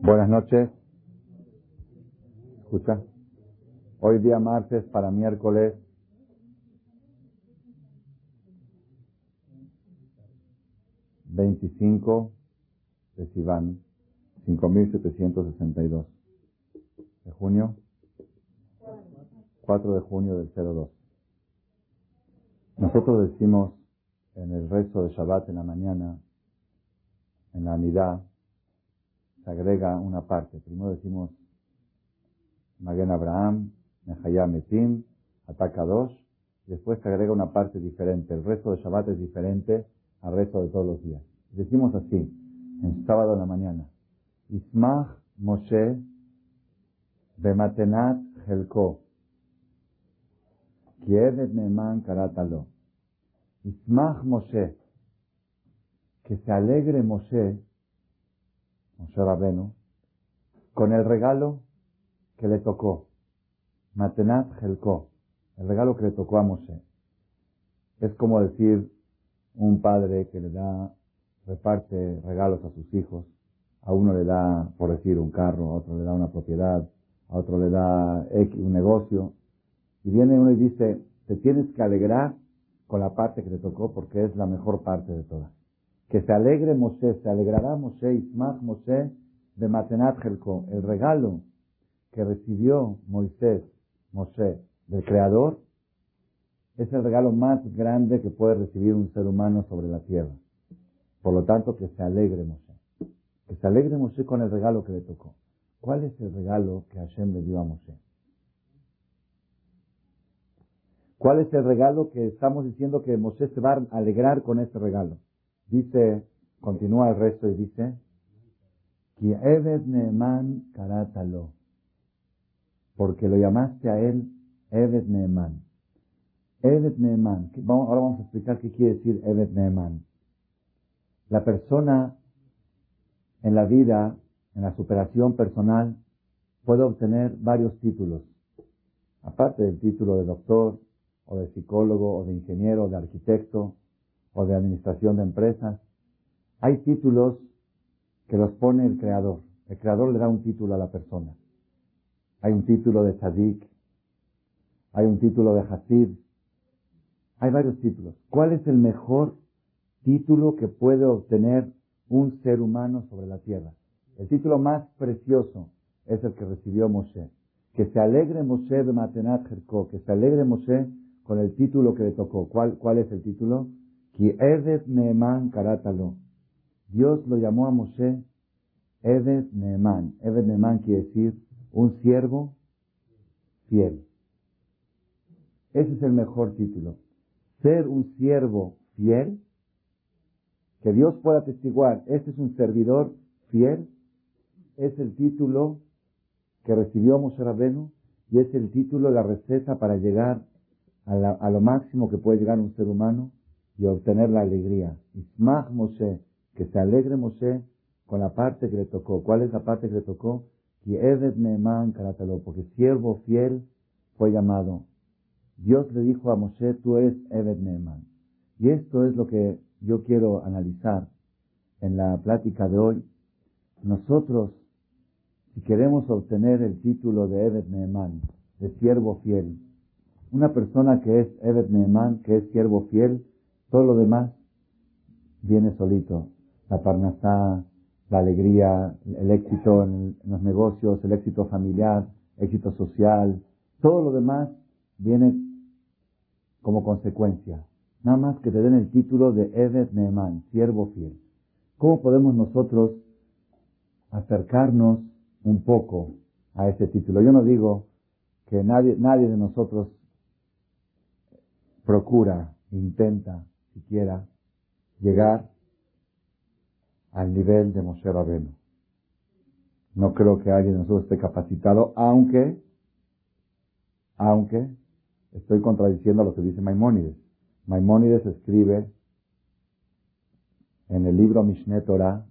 Buenas noches. ¿Escucha? Hoy día martes para miércoles. Veinticinco de Sivan, cinco mil setecientos sesenta y dos. De junio. 4 de junio del 02. Nosotros decimos en el rezo de Shabbat en la mañana, en la unidad, se agrega una parte. Primero decimos Magen Abraham, Nehayam Metim, Ataca dos, después se agrega una parte diferente. El rezo de Shabbat es diferente al resto de todos los días. Decimos así, en sábado en la mañana, Ismach Moshe Bematenat Helko. Kievet Neman Karatalo. Ismach Moshe. Que se alegre Moshe, Moshe Rabenu, con el regalo que le tocó. Matenat Helko. El regalo que le tocó a Moshe. Es como decir un padre que le da, reparte regalos a sus hijos. A uno le da, por decir, un carro, a otro le da una propiedad, a otro le da un negocio. Y viene uno y dice, te tienes que alegrar con la parte que te tocó porque es la mejor parte de todas. Que se alegre Moshe, se alegrará Moshe, Ismach Moshe de Matenat Jelko. El regalo que recibió Moisés, Moshe, del Creador, es el regalo más grande que puede recibir un ser humano sobre la tierra. Por lo tanto, que se alegre Moshe. Que se alegre Moshe con el regalo que le tocó. ¿Cuál es el regalo que Hashem le dio a Moshe? ¿Cuál es el regalo que estamos diciendo que Moshe se va a alegrar con este regalo? Dice, continúa el resto y dice, Neeman karatalo. Porque lo llamaste a él Evet Neeman. Evet Neeman. Ahora vamos a explicar qué quiere decir Evet Neeman. La persona en la vida, en la superación personal, puede obtener varios títulos. Aparte del título de doctor, o de psicólogo, o de ingeniero, o de arquitecto, o de administración de empresas. Hay títulos que los pone el creador. El creador le da un título a la persona. Hay un título de tzadik, hay un título de hasid, hay varios títulos. ¿Cuál es el mejor título que puede obtener un ser humano sobre la tierra? El título más precioso es el que recibió Moshe. Que se alegre Moshe de Matenat Jerko, que se alegre Moshe con el título que le tocó. ¿Cuál, es el título? Ki Neeman Karatalo. Dios lo llamó a Moshe Edet Neeman. Edet Neeman quiere decir un siervo fiel. Ese es el mejor título. Ser un siervo fiel, que Dios pueda testiguar, este es un servidor fiel, es el título que recibió Moshe Rabenu y es el título, la receta para llegar a, lo máximo que puede llegar un ser humano y obtener la alegría. Ismach Moshe, que se alegre Moshe con la parte que le tocó. ¿Cuál es la parte que le tocó? Porque siervo fiel fue llamado. Dios le dijo a Moshe, tú eres Eved Neeman. Y esto es lo que yo quiero analizar en la plática de hoy. Nosotros, si queremos obtener el título de Eved Neeman, de siervo fiel, una persona que es Evet Neeman, que es siervo fiel, todo lo demás viene solito. La parnasá, la alegría, el éxito en, los negocios, el éxito familiar, éxito social, todo lo demás viene como consecuencia. Nada más que te den el título de Evet Neeman, siervo fiel. ¿Cómo podemos nosotros acercarnos un poco a ese título? Yo no digo que nadie, nadie de nosotros procura, intenta, siquiera, llegar al nivel de Moshe Rabenu. No creo que alguien de nosotros esté capacitado, aunque, aunque, estoy contradiciendo lo que dice Maimónides. Maimónides escribe en el libro Mishneh Torah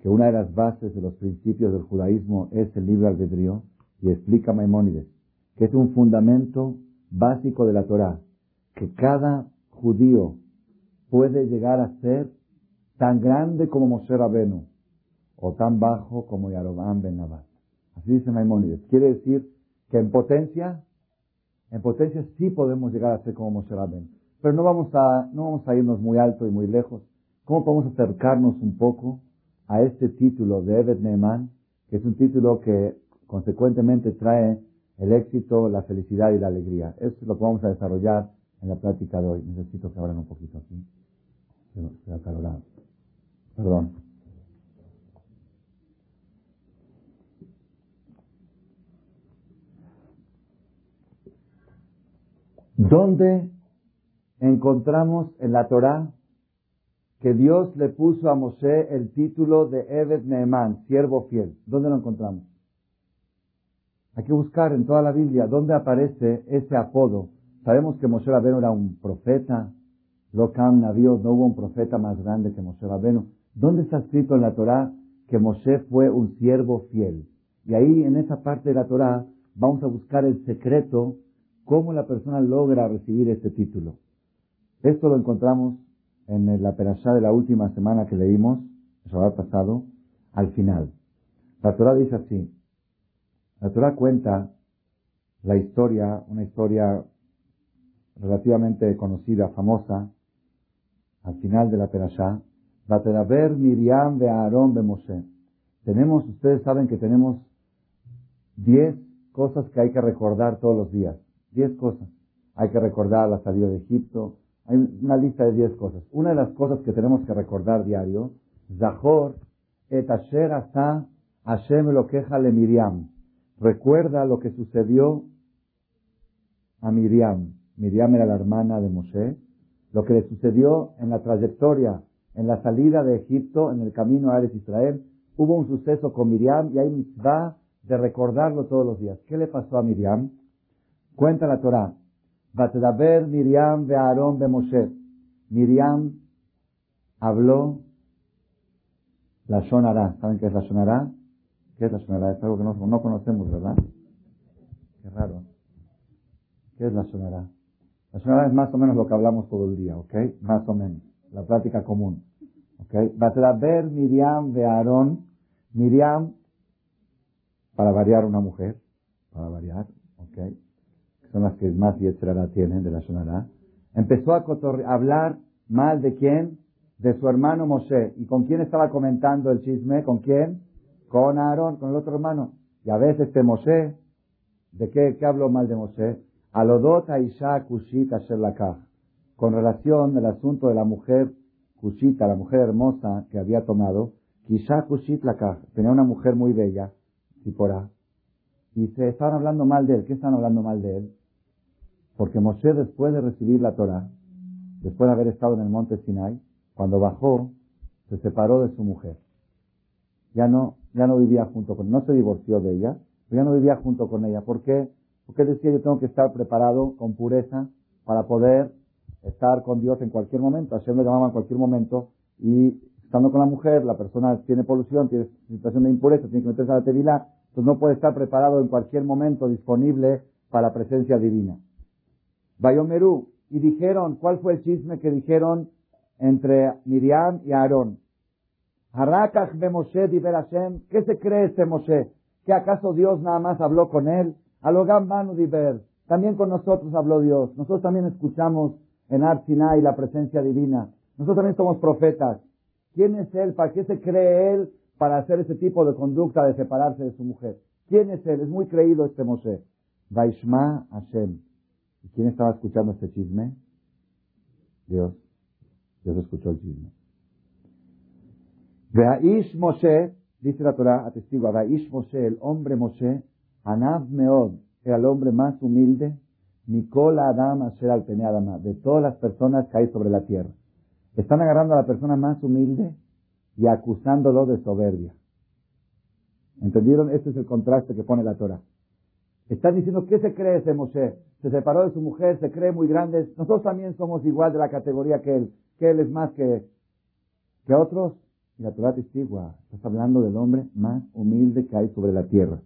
que una de las bases de los principios del judaísmo es el libre albedrío y explica Maimónides que es un fundamento básico de la Torah, que cada judío puede llegar a ser tan grande como Moshe Rabenu o tan bajo como Yarobam Ben Nabat. Así dice Maimónides. Quiere decir que en potencia, en potencia sí podemos llegar a ser como Moshe Rabenu. Pero no vamos a, no vamos a irnos muy alto y muy lejos. ¿Cómo podemos acercarnos un poco a este título de Evet Neeman, que es un título que consecuentemente trae el éxito, la felicidad y la alegría? Eso es lo vamos a desarrollar en la plática de hoy. Necesito que abran un poquito aquí. Se, ha acalorado. Perdón. ¿Dónde encontramos en la Torá que Dios le puso a Moshe el título de Evet Neeman, siervo fiel. ¿Dónde lo encontramos? Hay que buscar en toda la Biblia dónde aparece ese apodo. Sabemos que Moshe Rabenu era un profeta, Lokam Navío, no hubo un profeta más grande que Moshe Rabenu. ¿Dónde está escrito en la Torá que Moshe fue un siervo fiel? Y ahí en esa parte de la Torá vamos a buscar el secreto, cómo la persona logra recibir este título. Esto lo encontramos en la perashá de la última semana que leímos, el ha pasado, al final. La Torah dice así. La Torah cuenta la historia, una historia relativamente conocida, famosa, al final de la perashá, ver Miriam de Aarón de Moshe. Tenemos, ustedes saben que tenemos diez cosas que hay que recordar todos los días. Diez cosas. Hay que recordar la salida de Egipto, hay una lista de diez cosas. Una de las cosas que tenemos que recordar diario, Zahor et asher asa Hashem lo queja le Miriam. Recuerda lo que sucedió a Miriam. Miriam era la hermana de Moshe. Lo que le sucedió en la trayectoria, en la salida de Egipto, en el camino a Eres Israel. Hubo un suceso con Miriam y hay mitzvah de recordarlo todos los días. ¿Qué le pasó a Miriam? Cuenta la Torah. Batdaber Miriam ve Aarón be Moshe. Miriam habló la Shonara. ¿Saben qué es la Shonara? ¿Qué es la Shonara? Es algo que no, no conocemos, ¿verdad? Qué raro. ¿Qué es la Shonara? La Shonara es más o menos lo que hablamos todo el día, ¿ok? Más o menos. La práctica común. ¿Ok? Batdaber Miriam ve Aarón. Miriam, para variar una mujer, para variar, ¿ok? son las que más Yetzirah tienen de la Shonara, empezó a, hablar mal de quién? De su hermano Moshe. ¿Y con quién estaba comentando el chisme? ¿Con quién? Con Aarón, con el otro hermano. Y a veces este Moshe, ¿de qué, qué habló mal de Moshe? Alodot Aisha Kushita Sherlakah. Con relación al asunto de la mujer Kushita, la mujer hermosa que había tomado, Kisha Kushit Lakah. Tenía una mujer muy bella, Tipora. Y se estaban hablando mal de él. ¿Qué estaban hablando mal de él? Porque Moshe después de recibir la Torah, después de haber estado en el monte Sinai, cuando bajó, se separó de su mujer. Ya no, ya no vivía junto con, no se divorció de ella, pero ya no vivía junto con ella. ¿Por qué? Porque decía yo tengo que estar preparado con pureza para poder estar con Dios en cualquier momento. Hashem le llamaba en cualquier momento y estando con la mujer, la persona tiene polución, tiene situación de impureza, tiene que meterse a la tevilá, entonces no puede estar preparado en cualquier momento disponible para la presencia divina. Bayomerú. Y dijeron, ¿cuál fue el chisme que dijeron entre Miriam y Aarón? Moshe Hashem. ¿Qué se cree este Moshe? ¿Que acaso Dios nada más habló con él? Alogam Manu Diber. También con nosotros habló Dios. Nosotros también escuchamos en Arsinai la presencia divina. Nosotros también somos profetas. ¿Quién es él? ¿Para qué se cree él para hacer ese tipo de conducta de separarse de su mujer? ¿Quién es él? Es muy creído este Moshe. Vaishma Hashem. ¿Y quién estaba escuchando este chisme? Dios. Dios escuchó el chisme. Veaish Moshe, dice la Torah, atestigua, Veaish Moshe, el hombre Moshe, Anav Meod, era el hombre más humilde, Mikol Adam Asher al Adama, de todas las personas que hay sobre la tierra. Están agarrando a la persona más humilde y acusándolo de soberbia. ¿Entendieron? Este es el contraste que pone la Torah. Están diciendo, ¿qué se cree ese Moshe? Se separó de su mujer, se cree muy grande. Nosotros también somos igual de la categoría que él. Que él es más que, que otros. Y la Torah testigua. Estás hablando del hombre más humilde que hay sobre la tierra.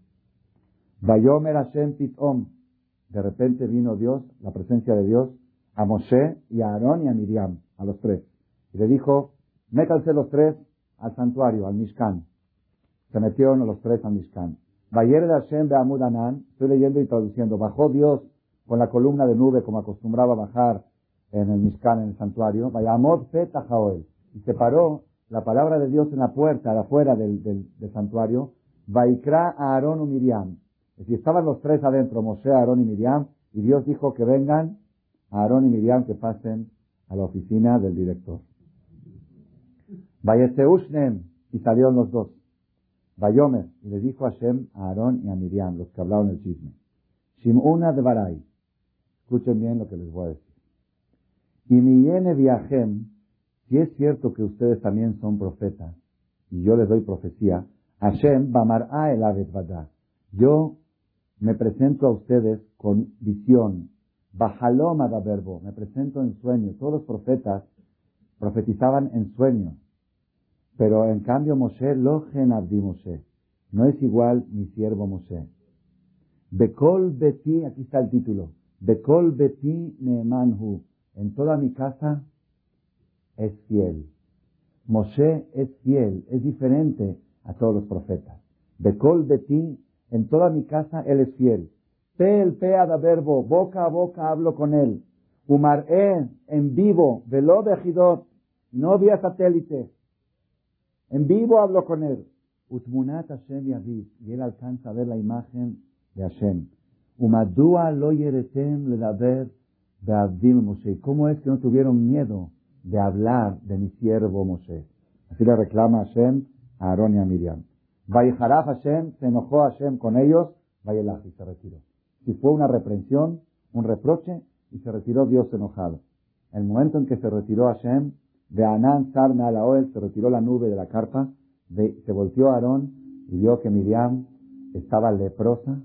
Vayomer Hashem Pitom. de repente vino Dios, la presencia de Dios, a Moshe y a Aarón y a Miriam, a los tres. Y le dijo, métanse los tres al santuario, al Mishkan. Se metieron los tres al Mishkan. Bayer de Hashem Anan, estoy leyendo y traduciendo, bajó Dios con la columna de nube como acostumbraba bajar en el Mishkan, en el santuario, Vayamod Petajaoel, y se paró la palabra de Dios en la puerta, afuera del, del, del santuario, Vaikra Aarón y Miriam. Es decir, estaban los tres adentro, Moshe, Aarón y Miriam, y Dios dijo que vengan a Aarón y Miriam que pasen a la oficina del director. Vayeteushnem, y salieron los dos. Vayomer, y le dijo a Shem, a Aarón y a Miriam, los que hablaron el chisme. Shimuna de Barai. Escuchen bien lo que les voy a decir. Y mi yene viajem, si es cierto que ustedes también son profetas, y yo les doy profecía, Hashem bamar'a el. Yo me presento a ustedes con visión. Bajaloma da verbo, me presento en sueño. Todos los profetas profetizaban en sueños. Pero en cambio Moshe, lo abdi Moshe. No es igual mi siervo Moshe. Bekol beti, aquí está el título. Bekol beti neemanhu. En toda mi casa es fiel. Moshe es fiel, es diferente a todos los profetas. Bekol beti, en toda mi casa él es fiel. Pe el pea da verbo, boca a boca hablo con él. Umar en vivo, velo bejidot, no vía satélite. En vivo hablo con él. Utmunat Hashem y él alcanza a ver la imagen de Hashem. Umadua lo yeretem ledaber be'avdim Moshe. ¿Cómo es que no tuvieron miedo de hablar de mi siervo Moshe? Así le reclama Hashem a Aarón y a Miriam. Vaiharaf Hashem, se enojó Hashem con ellos, Vayelach y se retiró. Si fue una reprensión, un reproche, y se retiró Dios enojado. El momento en que se retiró Hashem, de Anán Sarme a la se retiró la nube de la carpa, se volteó Aarón y vio que Miriam estaba leprosa,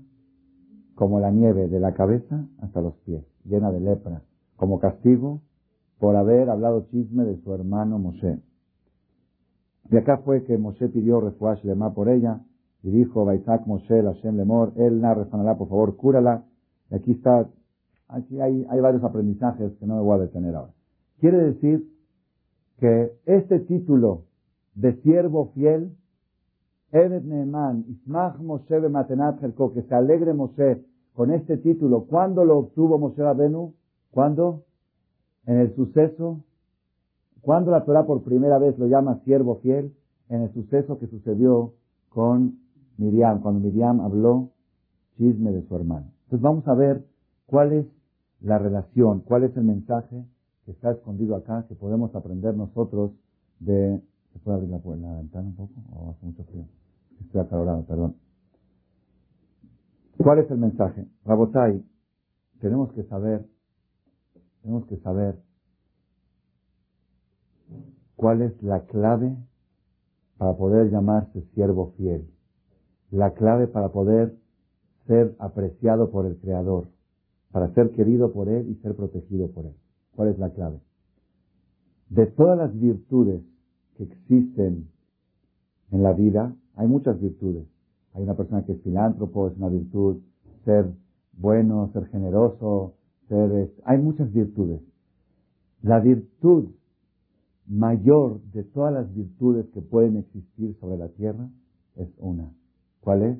como la nieve, de la cabeza hasta los pies, llena de lepra, como castigo por haber hablado chisme de su hermano Moshe. De acá fue que Moshe pidió refuash lema por ella y dijo, Baisak Moshe, Hashem Lemor, él narra, por favor, cúrala. Y aquí está, aquí hay, varios aprendizajes que no me voy a detener ahora. Quiere decir que este título de siervo fiel, Evet Neeman, Ismach Moshe Matenat que se alegre Moshe con este título, ¿cuándo lo obtuvo Moshe Rabenu? ¿Cuándo? En el suceso, cuando la Torah por primera vez lo llama siervo fiel? En el suceso que sucedió con Miriam, cuando Miriam habló chisme de su hermano. Entonces vamos a ver cuál es la relación, cuál es el mensaje que está escondido acá, que podemos aprender nosotros de... ¿Se puede abrir la, la ventana un poco? ¿O hace mucho frío? Estoy acalorado, perdón. ¿Cuál es el mensaje? Rabotai, tenemos que saber, tenemos que saber cuál es la clave para poder llamarse siervo fiel. La clave para poder ser apreciado por el Creador, para ser querido por Él y ser protegido por Él. ¿Cuál es la clave? De todas las virtudes que existen en la vida, hay muchas virtudes. Hay una persona que es filántropo, es una virtud. Ser bueno, ser generoso, ser... Hay muchas virtudes. La virtud mayor de todas las virtudes que pueden existir sobre la tierra es una. ¿Cuál es?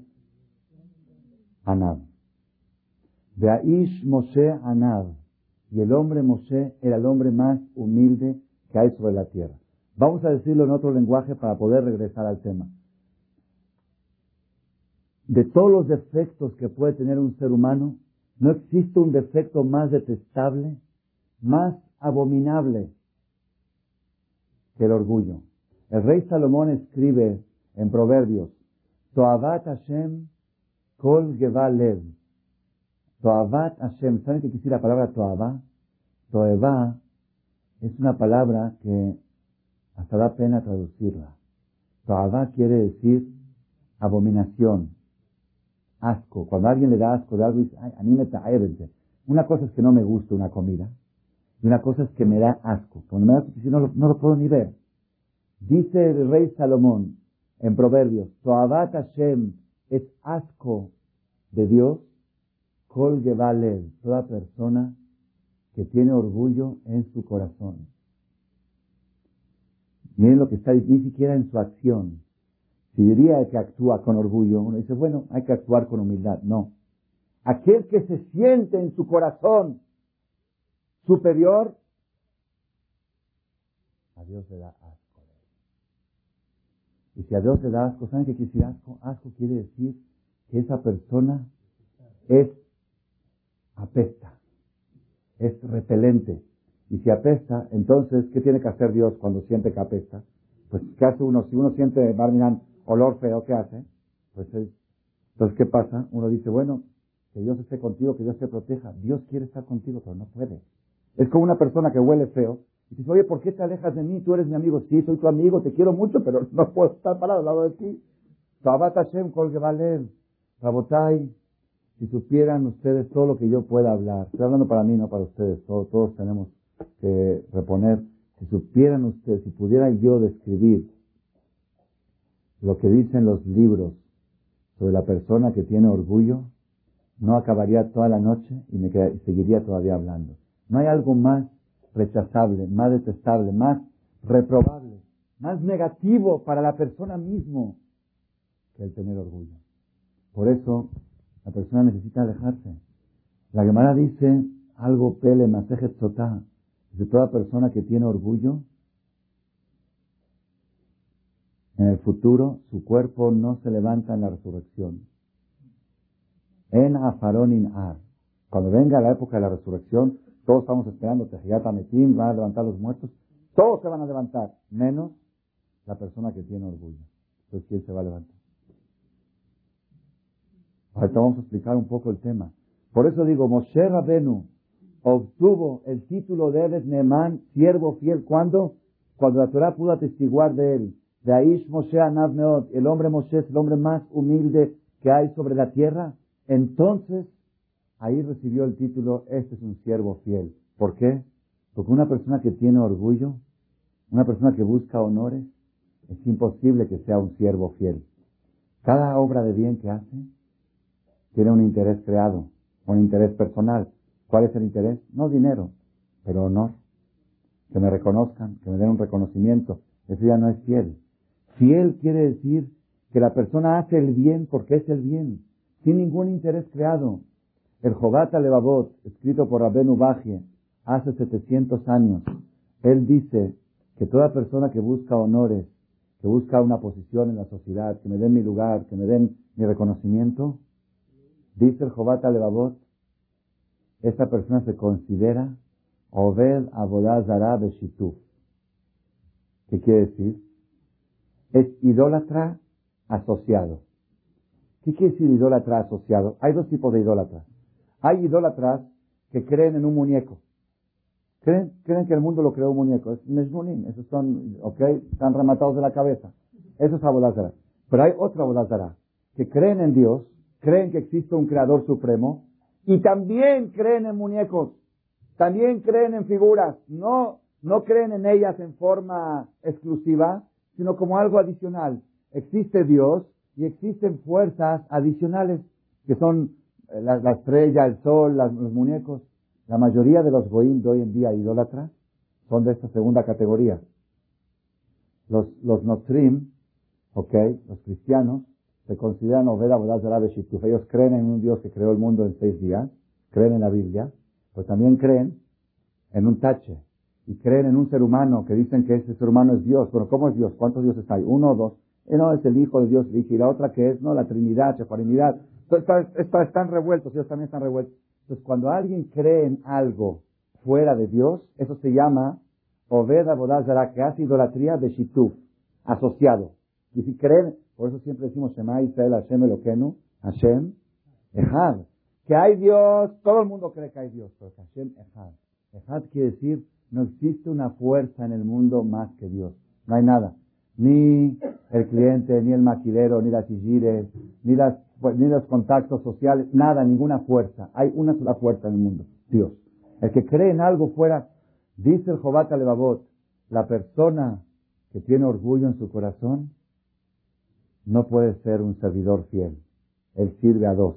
Anab. Aish Moshe Anab. Y el hombre Moshe era el hombre más humilde que hay sobre la tierra. Vamos a decirlo en otro lenguaje para poder regresar al tema. De todos los defectos que puede tener un ser humano, no existe un defecto más detestable, más abominable que el orgullo. El rey Salomón escribe en Proverbios, Toavat Hashem kol lev. Toavat Hashem. ¿Saben qué decir la palabra Toavá? Toevá es una palabra que hasta da pena traducirla. Toavá quiere decir abominación, asco. Cuando alguien le da asco de algo, dice, ay, a mí me Una cosa es que no me gusta una comida, y una cosa es que me da asco. Cuando me da asco, no no lo puedo ni ver. Dice el rey Salomón en Proverbios, Toabat Hashem es asco de Dios, Kol Gebale, toda persona que tiene orgullo en su corazón. Miren lo que está, ni siquiera en su acción. Si diría que actúa con orgullo, uno dice, bueno, hay que actuar con humildad. No. Aquel que se siente en su corazón superior, a Dios le da asco. Y si a Dios le da asco, ¿saben qué quiere decir asco? Asco quiere decir que esa persona es apesta, es repelente. Y si apesta, entonces, ¿qué tiene que hacer Dios cuando siente que apesta? Pues, ¿qué hace uno? Si uno siente, Barminan, olor feo, ¿qué hace? Pues, entonces, ¿qué pasa? Uno dice, bueno, que Dios esté contigo, que Dios te proteja. Dios quiere estar contigo, pero no puede. Es como una persona que huele feo. Y dice, oye, ¿por qué te alejas de mí? Tú eres mi amigo. Sí, soy tu amigo, te quiero mucho, pero no puedo estar parado al lado de ti. Tabat Hashem Kol Rabotai, si supieran ustedes todo lo que yo pueda hablar, estoy hablando para mí, no para ustedes, todos, todos tenemos que reponer, si supieran ustedes, si pudiera yo describir lo que dicen los libros sobre la persona que tiene orgullo, no acabaría toda la noche y me seguiría todavía hablando. No hay algo más rechazable, más detestable, más reprobable, más negativo para la persona mismo que el tener orgullo. Por eso la persona necesita alejarse. La Gemara dice algo pele masejet sotá. De toda persona que tiene orgullo, en el futuro su cuerpo no se levanta en la resurrección. En afaronin ar. Cuando venga la época de la resurrección, todos estamos esperando, Tejiyat Metim, van a levantar los muertos. Todos se van a levantar, menos la persona que tiene orgullo. Entonces, ¿quién se va a levantar? Ahorita vamos a explicar un poco el tema. Por eso digo, Moshe Rabenu obtuvo el título de Ebed Neman, siervo fiel, ¿cuándo? Cuando la Torah pudo atestiguar de él. De Aish Moshe Anav el hombre Moshe es el hombre más humilde que hay sobre la tierra. Entonces, ahí recibió el título, este es un siervo fiel. ¿Por qué? Porque una persona que tiene orgullo, una persona que busca honores, es imposible que sea un siervo fiel. Cada obra de bien que hace, tiene un interés creado, un interés personal. ¿Cuál es el interés? No dinero, pero honor. Que me reconozcan, que me den un reconocimiento. Eso ya no es fiel. Fiel quiere decir que la persona hace el bien porque es el bien, sin ningún interés creado. El Jobata Levavot, escrito por Rabenu Bajie hace 700 años, él dice que toda persona que busca honores, que busca una posición en la sociedad, que me den mi lugar, que me den mi reconocimiento, Dice el Jobata Levavot, esta persona se considera Obed Abodazara Beshituf. ¿Qué quiere decir? Es idólatra asociado. ¿Qué quiere decir idólatra asociado? Hay dos tipos de idólatras. Hay idólatras que creen en un muñeco. Creen, creen que el mundo lo creó un muñeco. Es Meshmunim. Esos son, ok, están rematados de la cabeza. Eso es Abodazara. Pero hay otra Abodazara que creen en Dios creen que existe un creador supremo y también creen en muñecos, también creen en figuras, no, no creen en ellas en forma exclusiva, sino como algo adicional. Existe Dios y existen fuerzas adicionales que son eh, la, estrella, el sol, los muñecos. La mayoría de los goín de hoy en día idólatras son de esta segunda categoría. Los, los notrim, ok, los cristianos, se consideran Oveda Bodazara Beshituf. Ellos creen en un Dios que creó el mundo en seis días, creen en la Biblia, pues también creen en un tache. Y creen en un ser humano que dicen que ese ser humano es Dios. Pero ¿cómo es Dios? ¿Cuántos dioses hay? ¿Uno o dos? Eh, no, es el Hijo de Dios, y la otra que es, no, la Trinidad, Chefarinidad. Están revueltos, ellos también están revueltos. Entonces, cuando alguien cree en algo fuera de Dios, eso se llama Oveda Bodazara, que hace idolatría de Shituf, asociado. Y si creen, por eso siempre decimos Shema Israel Hashem Eloquenu, Hashem Echad. Que hay Dios, todo el mundo cree que hay Dios, pero Hashem Echad. Echad quiere decir, no existe una fuerza en el mundo más que Dios. No hay nada. Ni el cliente, ni el maquilero, ni las sigires, ni, las, ni los contactos sociales, nada, ninguna fuerza. Hay una sola fuerza en el mundo, Dios. El que cree en algo fuera, dice el Jobat Levavot, la persona que tiene orgullo en su corazón, no puede ser un servidor fiel. Él sirve a dos.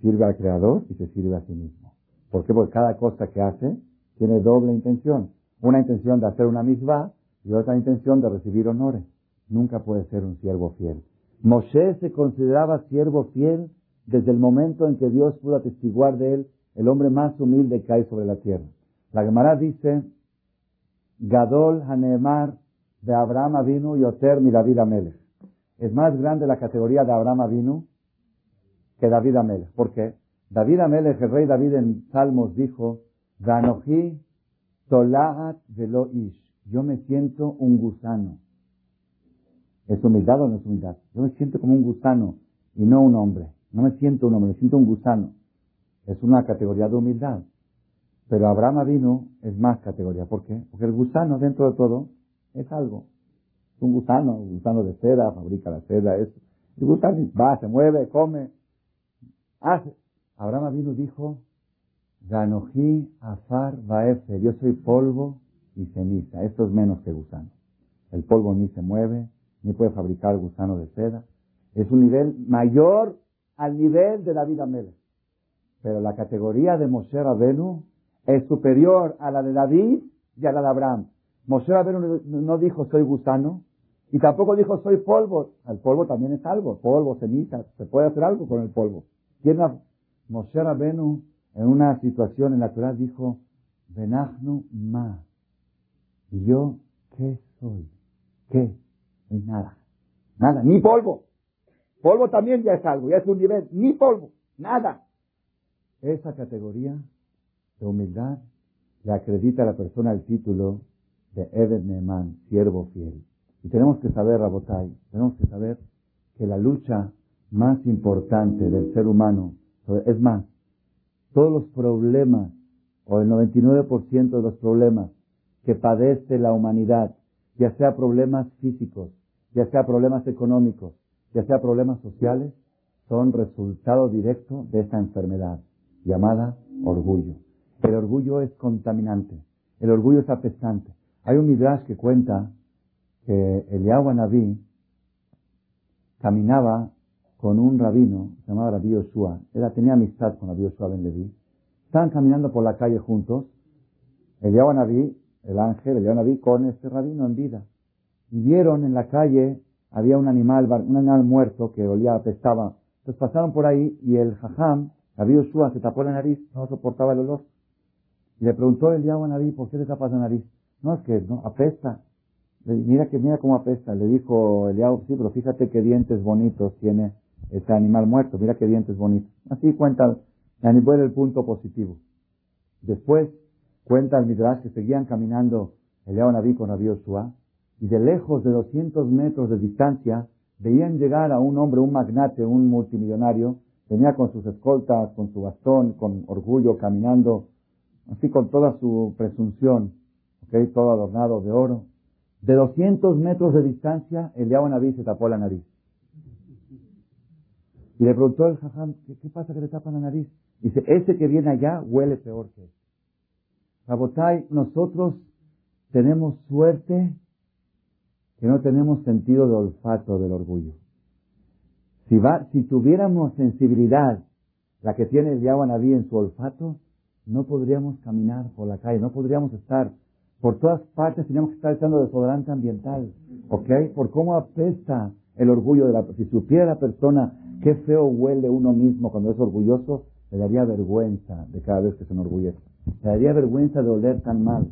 Sirve al Creador y se sirve a sí mismo. ¿Por qué? Porque cada cosa que hace tiene doble intención. Una intención de hacer una misma y otra intención de recibir honores. Nunca puede ser un siervo fiel. Moshe se consideraba siervo fiel desde el momento en que Dios pudo atestiguar de él el hombre más humilde que hay sobre la tierra. La Gemara dice, Gadol Hanemar de Abraham Avinu y Oter mi David Amelech. Es más grande la categoría de Abraham Avinu que David Amelech. ¿Por qué? David Amelech, el rey David en Salmos dijo, Ganoji Tolahat Velo Ish. Yo me siento un gusano. ¿Es humildad o no es humildad? Yo me siento como un gusano y no un hombre. No me siento un hombre, me siento un gusano. Es una categoría de humildad. Pero Abraham vino es más categoría. ¿Por qué? Porque el gusano dentro de todo es algo. Es un gusano, un gusano de seda, fabrica la seda, es. El gusano va, se mueve, come, hace. Abraham vino dijo, Ganoji Afar Baefer, yo soy polvo y ceniza. Esto es menos que gusano. El polvo ni se mueve, ni puede fabricar gusano de seda. Es un nivel mayor al nivel de David Amélez. Pero la categoría de Moshe Rabenu es superior a la de David y a la de Abraham. Moshe Rabenu no dijo soy gusano y tampoco dijo soy polvo. El polvo también es algo, polvo, ceniza, se puede hacer algo con el polvo. ¿Quién Moshe Rabenu en una situación en la Torah dijo, Benachnu ma. ¿Y yo qué soy? ¿Qué? No nada. Nada, ni polvo. Polvo también ya es algo, ya es un nivel, ni polvo, nada. Esa categoría de humildad le acredita a la persona el título de Ebed Neeman, siervo fiel. Y tenemos que saber, Rabotai, tenemos que saber que la lucha más importante del ser humano, es más, todos los problemas, o el 99% de los problemas que padece la humanidad, ya sea problemas físicos, ya sea problemas económicos, ya sea problemas sociales, son resultado directo de esta enfermedad llamada orgullo. El orgullo es contaminante, el orgullo es apestante. Hay un midrash que cuenta que Eliyahu Naví caminaba con un rabino, se llamaba Rabbi Yoshua, él tenía amistad con Rabbi Yoshua Ben Levi, estaban caminando por la calle juntos, Eliyahu Naví, el ángel, Eliyahu Naví, con este rabino en vida, y vieron en la calle había un animal, un animal muerto que olía, apestaba. Entonces pasaron por ahí y el jajam, Rabbi Yoshua, se tapó la nariz, no soportaba el olor. Y le preguntó el diablo Naví, ¿por qué le tapas la nariz? No, es que no, apesta. mira que mira cómo apesta. Le dijo el diablo, sí, pero fíjate qué dientes bonitos tiene este animal muerto. Mira qué dientes bonitos. Así cuenta, nivel el punto positivo. Después cuenta el Midrash que seguían caminando el Naví con Rabbi y de lejos de 200 metros de distancia veían llegar a un hombre, un magnate, un multimillonario, venía con sus escoltas, con su bastón, con orgullo, caminando, así con toda su presunción, ¿okay? todo adornado de oro. De 200 metros de distancia, el Naví se tapó la nariz. Y le preguntó el jajam, ¿qué, pasa que le tapa la nariz? Dice, ese que viene allá huele peor que este. Rabotai, nosotros tenemos suerte que no tenemos sentido de olfato del orgullo. Si, va, si tuviéramos sensibilidad, la que tiene el Naví en su olfato, no podríamos caminar por la calle, no podríamos estar por todas partes, teníamos que estar echando desodorante ambiental, ¿ok? Por cómo apesta el orgullo de la Si supiera la persona qué feo huele uno mismo cuando es orgulloso, le daría vergüenza de cada vez que se enorgullece. Le daría vergüenza de oler tan mal.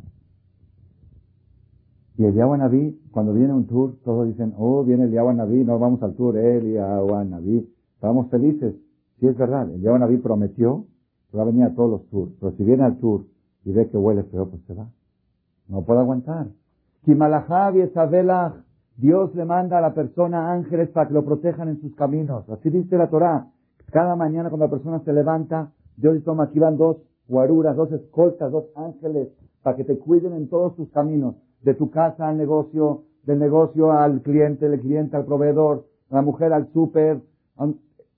Y el Naví, cuando viene un tour, todos dicen, oh, viene el Naví, no vamos al tour, él y Naví. Estamos felices. Sí, es verdad, el Naví prometió que va a venir a todos los tours. Pero si viene al tour y ve que huele feo, pues se va. No puede aguantar. Dios le manda a la persona ángeles para que lo protejan en sus caminos. Así dice la Torah. Cada mañana cuando la persona se levanta, Dios toma, aquí van dos guaruras, dos escoltas, dos ángeles, para que te cuiden en todos tus caminos de tu casa al negocio, del negocio al cliente, del cliente al proveedor, la mujer al súper,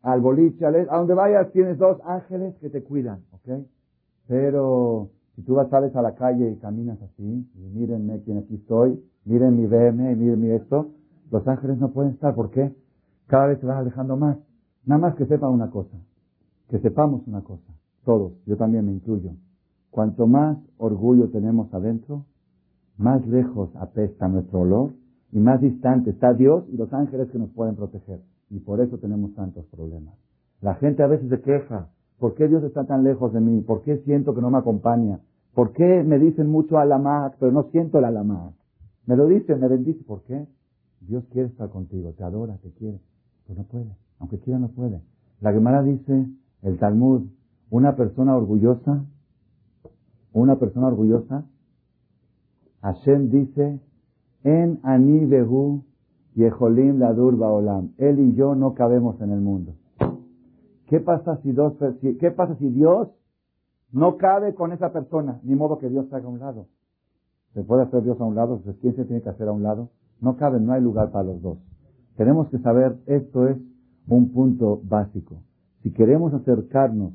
al boliche, a donde vayas tienes dos ángeles que te cuidan, ¿ok? Pero si tú vas, sales a la calle y caminas así, y mírenme quién aquí estoy, miren mi BM, miren mi esto, los ángeles no pueden estar, ¿por qué? Cada vez se van alejando más. Nada más que sepan una cosa. que sepamos una cosa, todos, yo también me incluyo. Cuanto más orgullo tenemos adentro, más lejos apesta nuestro olor y más distante está Dios y los ángeles que nos pueden proteger. Y por eso tenemos tantos problemas. La gente a veces se queja. ¿Por qué Dios está tan lejos de mí? ¿Por qué siento que no me acompaña? ¿Por qué me dicen mucho alamá, pero no siento el alamá? Me lo dicen, me bendice. ¿Por qué? Dios quiere estar contigo, te adora, te quiere. Pero no puede. Aunque quiera, no puede. La Gemara dice, el Talmud, una persona orgullosa, una persona orgullosa, Hashem dice, en Ani Behu Yeholim Ladur Baolam. Él y yo no cabemos en el mundo. ¿Qué pasa si, dos, ¿Qué pasa si Dios no cabe con esa persona? Ni modo que Dios se haga a un lado. ¿Se puede hacer Dios a un lado? Entonces, ¿quién se tiene que hacer a un lado? No cabe, no hay lugar para los dos. Tenemos que saber, esto es un punto básico. Si queremos acercarnos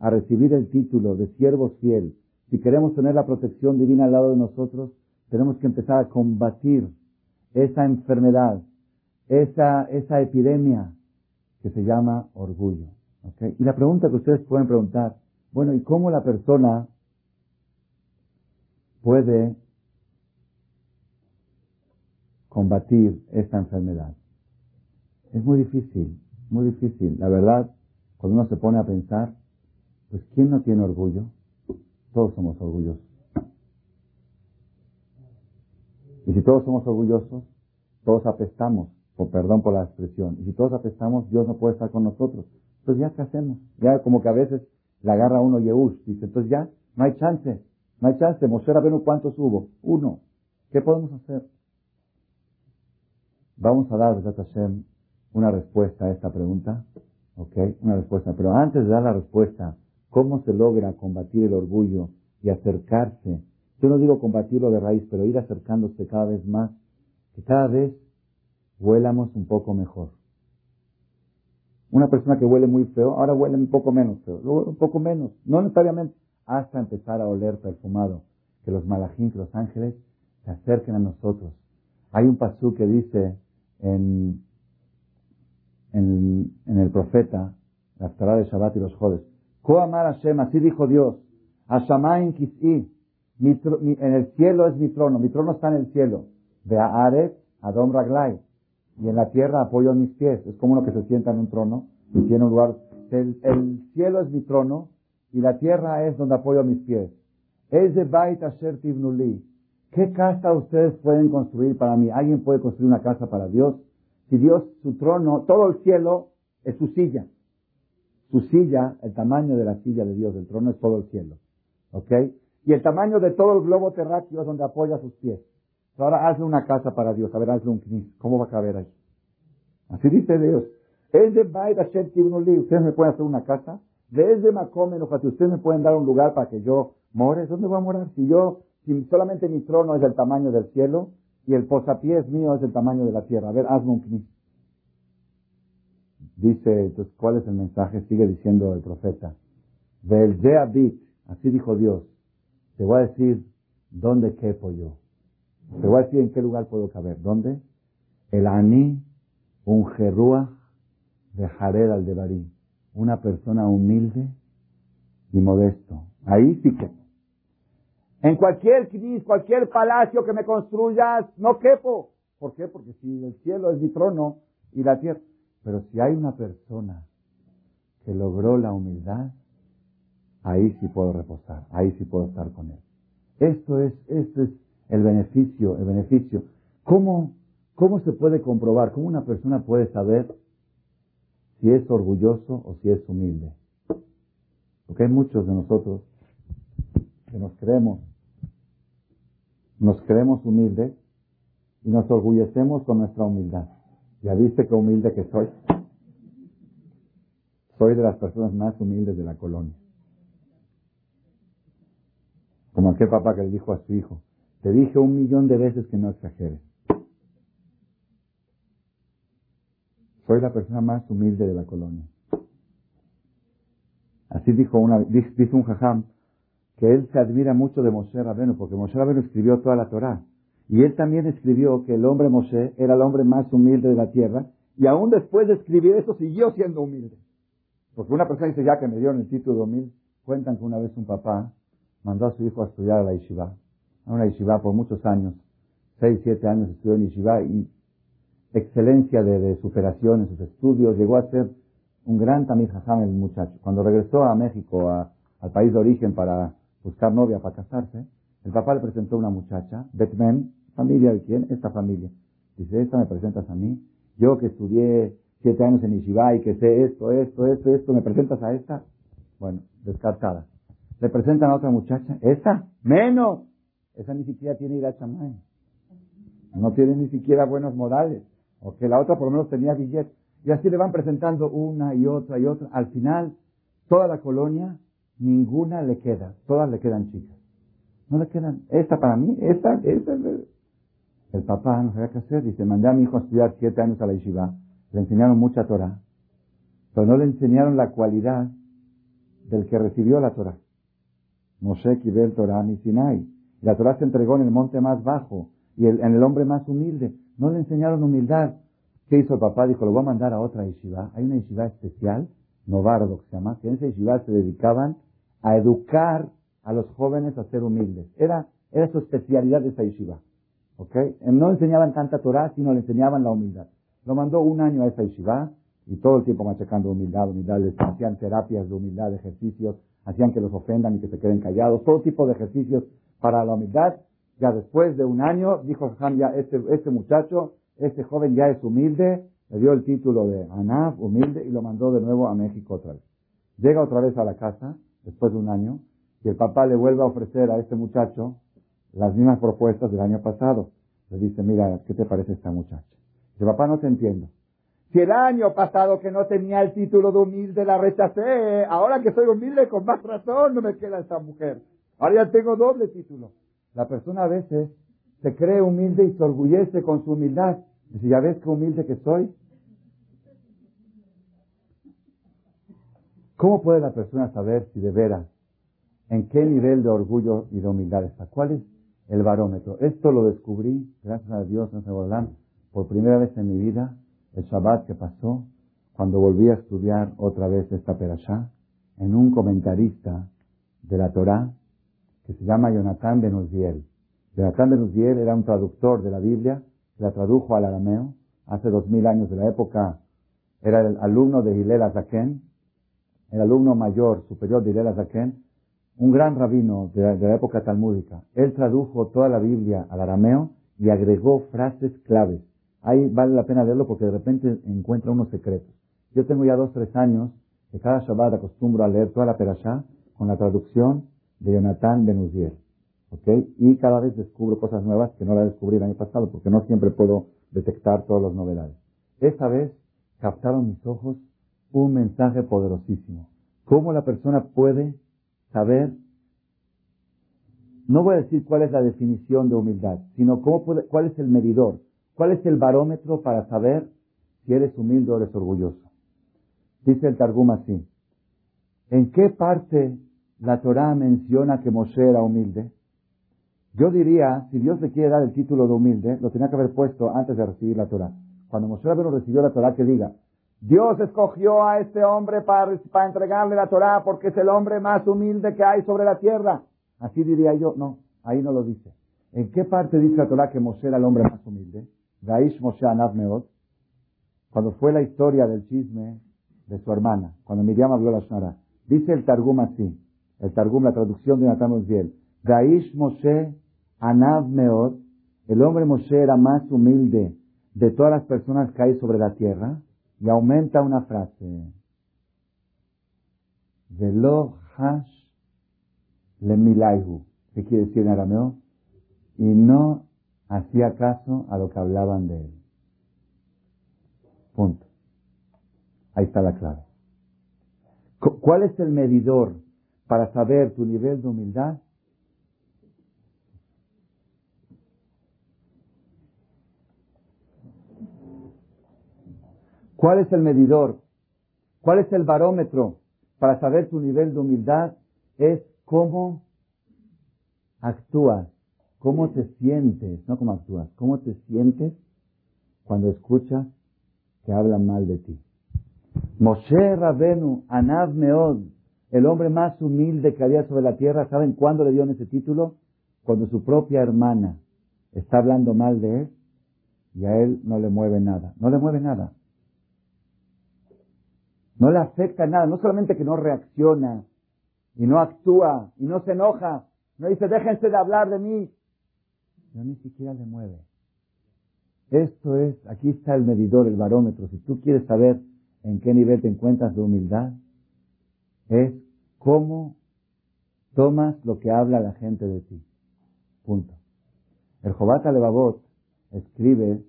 a recibir el título de siervos fiel, si queremos tener la protección divina al lado de nosotros, tenemos que empezar a combatir esa enfermedad, esa, esa epidemia que se llama orgullo. Y la pregunta que ustedes pueden preguntar, bueno, ¿y cómo la persona puede combatir esta enfermedad? Es muy difícil, muy difícil. La verdad, cuando uno se pone a pensar, pues ¿quién no tiene orgullo? Todos somos orgullosos. Y si todos somos orgullosos, todos apestamos, por perdón por la expresión. Y si todos apestamos, Dios no puede estar con nosotros. Entonces, ¿ya qué hacemos? Ya como que a veces le agarra uno Yehush. Dice, entonces ya, no hay chance. No hay chance. Moshe Rabenu, ¿cuántos hubo? Uno. ¿Qué podemos hacer? Vamos a dar, Hashem, una respuesta a esta pregunta. ¿Ok? Una respuesta. Pero antes de dar la respuesta, ¿cómo se logra combatir el orgullo y acercarse yo no digo combatirlo de raíz, pero ir acercándose cada vez más, que cada vez huélamos un poco mejor. Una persona que huele muy feo, ahora huele un poco menos feo, un poco menos, no necesariamente, hasta empezar a oler perfumado, que los malajín, que los ángeles, se acerquen a nosotros. Hay un pasú que dice en, en, el profeta, la de Shabbat y los Jodes, Koamar Hashem, así dijo Dios, Hashamain Kis'i, en el cielo es mi trono, mi trono está en el cielo. De Aret, Adom Raglai. Y en la tierra apoyo mis pies. Es como uno que se sienta en un trono y tiene un lugar. El, cielo es mi trono y la tierra es donde apoyo mis pies. Es de Bait Asher Tivnuli. ¿Qué casa ustedes pueden construir para mí? ¿Alguien puede construir una casa para Dios? Si Dios, su trono, todo el cielo es su silla. Su silla, el tamaño de la silla de Dios, del trono, es todo el cielo. ¿Ok? y el tamaño de todo el globo terráqueo es donde apoya sus pies. Ahora hazle una casa para Dios, a ver, hazle un knis. ¿Cómo va a caber ahí? Así dice Dios. Es de Ustedes me pueden hacer una casa. Desde Macome, ustedes me pueden dar un lugar para que yo more. ¿Dónde voy a morar? Si yo, si solamente mi trono es del tamaño del cielo y el posapiés mío es del tamaño de la tierra. A ver, hazme un knis. Dice, entonces, ¿cuál es el mensaje? Sigue diciendo el profeta. Del Bit, así dijo Dios. Te voy a decir dónde quepo yo. Te voy a decir en qué lugar puedo caber. ¿Dónde? El Ani, un Jerúa de Jared al Devarí. Una persona humilde y modesto. Ahí sí. En cualquier crisis, cualquier palacio que me construyas, no quepo. ¿Por qué? Porque si el cielo es mi trono y la tierra. Pero si hay una persona que logró la humildad, ahí sí puedo reposar, ahí sí puedo estar con Él. Esto es, esto es el beneficio, el beneficio. ¿Cómo, ¿Cómo se puede comprobar? ¿Cómo una persona puede saber si es orgulloso o si es humilde? Porque hay muchos de nosotros que nos creemos, nos creemos humildes y nos orgullecemos con nuestra humildad. ¿Ya viste qué humilde que soy? Soy de las personas más humildes de la colonia. Como aquel papá que le dijo a su hijo, te dije un millón de veces que no exageres. Soy la persona más humilde de la colonia. Así dijo una, dice un jajam, que él se admira mucho de Moshe Rabenu, porque Moshe Rabenu escribió toda la Torah. Y él también escribió que el hombre Moshe era el hombre más humilde de la tierra, y aún después de escribir eso siguió siendo humilde. Porque una persona dice, ya que me dieron el título de humilde, cuentan que una vez un papá mandó a su hijo a estudiar a la yeshiva, a una yeshiva por muchos años, seis, siete años estudió en yeshiva y excelencia de, superación en sus estudios, llegó a ser un gran tamil jajam el muchacho. Cuando regresó a México, al país de origen para buscar novia, para casarse, el papá le presentó una muchacha, Betmen, familia de quién? Esta familia. Dice, esta me presentas a mí. Yo que estudié siete años en Yeshiva y que sé esto, esto, esto, esto, ¿me presentas a esta? Bueno, descartada. Le presentan a otra muchacha, ¿esta? Menos. Esa ni siquiera tiene ir a chamay. No tiene ni siquiera buenos modales. O que la otra por lo menos tenía billete. Y así le van presentando una y otra y otra. Al final, toda la colonia, ninguna le queda. Todas le quedan chicas. No le quedan. Esta para mí, esta, esta. El papá no sabía qué hacer. Dice, mandé a mi hijo a estudiar siete años a la yeshiva. Le enseñaron mucha Torah. Pero no le enseñaron la cualidad del que recibió la Torah. Moshe Kibel Torah mi Sinai. La Torah se entregó en el monte más bajo y en el hombre más humilde. No le enseñaron humildad. ¿Qué hizo el papá? Dijo, lo voy a mandar a otra yeshiva. Hay una yeshiva especial, Novardo, que se llama, que en esa yeshiva se dedicaban a educar a los jóvenes a ser humildes. Era, era su especialidad de esa yeshiva. ¿Ok? No enseñaban tanta Torah, sino le enseñaban la humildad. Lo mandó un año a esa yeshiva y todo el tiempo machacando humildad, humildad. Les hacían terapias de humildad, ejercicios, hacían que los ofendan y que se queden callados. Todo tipo de ejercicios para la humildad. Ya después de un año, dijo Ham, ya este, este muchacho, este joven ya es humilde, le dio el título de Anaf, humilde, y lo mandó de nuevo a México otra vez. Llega otra vez a la casa, después de un año, y el papá le vuelve a ofrecer a este muchacho las mismas propuestas del año pasado. Le dice, mira, ¿qué te parece esta muchacha? Dice, papá, no te entiendo. Si el año pasado que no tenía el título de humilde la rechacé, ahora que soy humilde con más razón no me queda esta mujer. Ahora ya tengo doble título. La persona a veces se cree humilde y se orgullece con su humildad. Dice, ¿ya ves qué humilde que soy? ¿Cómo puede la persona saber si de veras en qué nivel de orgullo y de humildad está? ¿Cuál es el barómetro? Esto lo descubrí, gracias a Dios, por primera vez en mi vida, el Shabbat que pasó, cuando volví a estudiar otra vez esta perashá, en un comentarista de la Torá que se llama Jonathan Ben Uziel. Jonathan Ben Uziel era un traductor de la Biblia, la tradujo al arameo hace dos mil años de la época. Era el alumno de Hillel Azaken, el alumno mayor, superior de Hillel Azaken, un gran rabino de la, época talmúdica. Él tradujo toda la Biblia al arameo y agregó frases claves. Ahí vale la pena verlo porque de repente encuentra unos secretos. Yo tengo ya dos, tres años que cada Shabbat acostumbro a leer toda la perashá con la traducción de Jonathan Benuzier. ¿Ok? Y cada vez descubro cosas nuevas que no las descubrí el año pasado porque no siempre puedo detectar todas las novedades. Esta vez captaron mis ojos un mensaje poderosísimo. ¿Cómo la persona puede saber? No voy a decir cuál es la definición de humildad, sino cómo cuál es el medidor, cuál es el barómetro para saber si eres humilde o eres orgulloso. Dice el Targum así. ¿En qué parte la Torah menciona que Moshe era humilde. Yo diría, si Dios le quiere dar el título de humilde, lo tenía que haber puesto antes de recibir la Torah. Cuando Moshe recibió la Torah, que diga, Dios escogió a este hombre para, para entregarle la Torah porque es el hombre más humilde que hay sobre la tierra. Así diría yo, no, ahí no lo dice. ¿En qué parte dice la Torah que Moshe era el hombre más humilde? Raish Moshe Anav Cuando fue la historia del chisme de su hermana, cuando Miriam habló la Shara. Dice el Targum así el Targum, la traducción de Natán Uzziel. Gaish Moshe Anav Meot, el hombre Moshe era más humilde de todas las personas que hay sobre la tierra, y aumenta una frase. Velo hash le milaihu. ¿Qué quiere decir en arameo? Y no hacía caso a lo que hablaban de él. Punto. Ahí está la clave. ¿Cuál es el medidor para saber tu nivel de humildad, ¿Cuál es el medidor? ¿Cuál es el barómetro para saber tu nivel de humildad? Es cómo actúas, cómo te sientes, no cómo actúas, cómo te sientes cuando escuchas que hablan mal de ti. Moshe Rabenu, Anav Meod, el hombre más humilde que había sobre la tierra, ¿saben cuándo le dio ese título? Cuando su propia hermana está hablando mal de él y a él no le mueve nada. No le mueve nada. No le afecta nada. No solamente que no reacciona y no actúa y no se enoja. No dice, déjense de hablar de mí. No ni siquiera le mueve. Esto es, aquí está el medidor, el barómetro. Si tú quieres saber en qué nivel te encuentras de humildad, es cómo tomas lo que habla la gente de ti. Punto. El Jobata Levavot escribe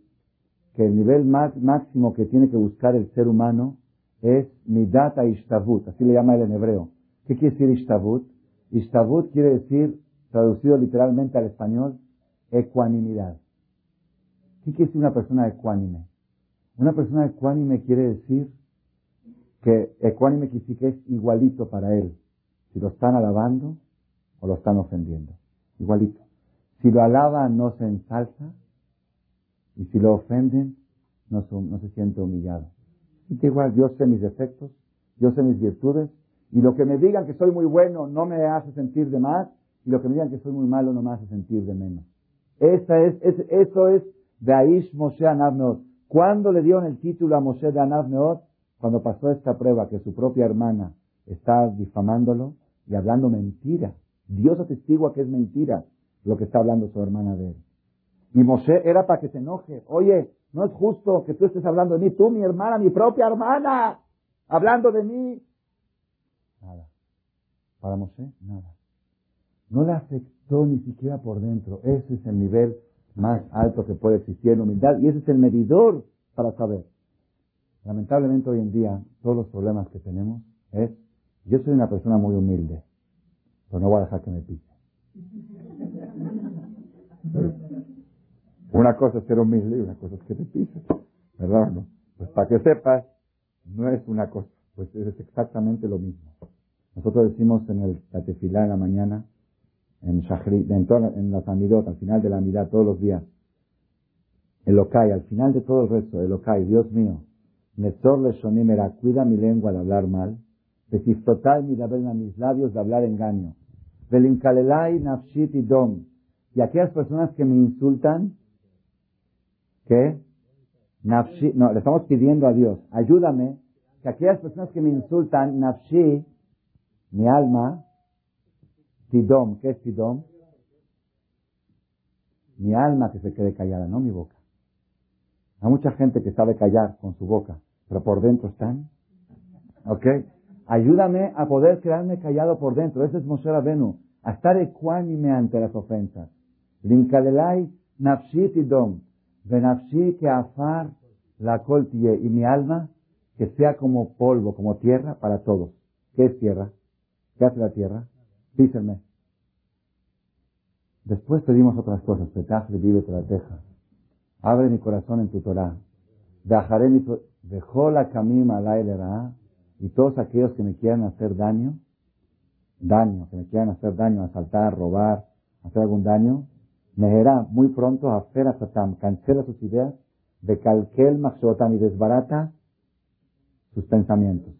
que el nivel más, máximo que tiene que buscar el ser humano es midata ishtavut, así le llama él en hebreo. ¿Qué quiere decir ishtavut? Ishtavut quiere decir, traducido literalmente al español, ecuanimidad. ¿Qué quiere decir una persona ecuánime? Una persona ecuánime quiere decir que ecuánime quiere decir que es igualito para él, si lo están alabando o lo están ofendiendo. Igualito. Si lo alaban no se ensalza y si lo ofenden no se siente humillado. Y igual yo sé mis defectos, yo sé mis virtudes y lo que me digan que soy muy bueno no me hace sentir de más y lo que me digan que soy muy malo no me hace sentir de menos. Esa es, eso es de Aish Moshe Anavneot. ¿Cuándo le dieron el título a Moshe de Anavneot? Cuando pasó esta prueba que su propia hermana está difamándolo y hablando mentira. Dios atestigua que es mentira lo que está hablando su hermana de él. Y Moshe era para que se enoje. Oye, no es justo que tú estés hablando de mí, tú, mi hermana, mi propia hermana, hablando de mí. Nada. Para Moshe, nada. No le afectó ni siquiera por dentro. Ese es el nivel más alto que puede existir en humildad y ese es el medidor para saber. Lamentablemente hoy en día todos los problemas que tenemos es, yo soy una persona muy humilde, pero no voy a dejar que me pise. Una cosa es ser humilde y una cosa es que te pises, ¿verdad no? Pues para que sepas, no es una cosa, pues es exactamente lo mismo. Nosotros decimos en el tefilá en la mañana, en Shahri, en, en la Samidot, al final de la mitad, todos los días, el Okai, al final de todo el resto, el Okai, Dios mío, Netor le cuida mi lengua de hablar mal, total mi a mis labios de hablar engaño, Velinkalelai nafshit y dom, y aquellas personas que me insultan, ¿qué? Nafshi, no, le estamos pidiendo a Dios, ayúdame, que aquellas personas que me insultan, nafshi, mi alma, tidom, ¿qué es tidom? Mi alma que se quede callada, no mi boca. Hay mucha gente que sabe callar con su boca, pero por dentro están. ¿Ok? Ayúdame a poder quedarme callado por dentro. Ese es Moshe Rabenu. A estar ecuánime ante las ofensas. Linkalelai nafshi tidom. Benafshi que afar la coltie. Y mi alma que sea como polvo, como tierra para todos. ¿Qué es tierra? ¿Qué hace la tierra? Dícenme. Después pedimos otras cosas. Petaj vive la teja. Abre mi corazón en tu Torah. Dejaré mi dejó la camima al y todos aquellos que me quieran hacer daño, daño, que me quieran hacer daño, asaltar, robar, hacer algún daño, me hará muy pronto a Satam, cancela sus ideas, de calquel maxotam y desbarata sus pensamientos.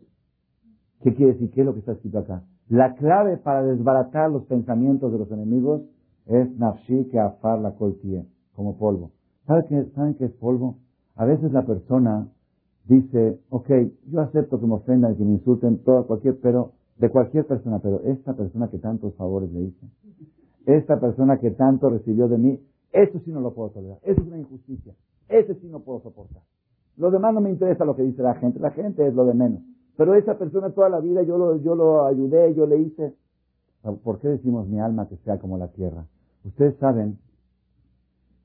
¿Qué quiere decir? ¿Qué es lo que está escrito acá? La clave para desbaratar los pensamientos de los enemigos es nafshi que afar la coltie, como polvo. ¿Saben qué, ¿Saben qué es polvo? A veces la persona dice, ok, yo acepto que me ofendan que me insulten, todo, cualquier, pero, de cualquier persona, pero esta persona que tantos favores le hice, esta persona que tanto recibió de mí, eso sí no lo puedo tolerar, eso es una injusticia, ese sí no puedo soportar. Lo demás no me interesa lo que dice la gente, la gente es lo de menos. Pero esa persona toda la vida yo lo, yo lo ayudé, yo le hice. ¿Por qué decimos mi alma que sea como la tierra? Ustedes saben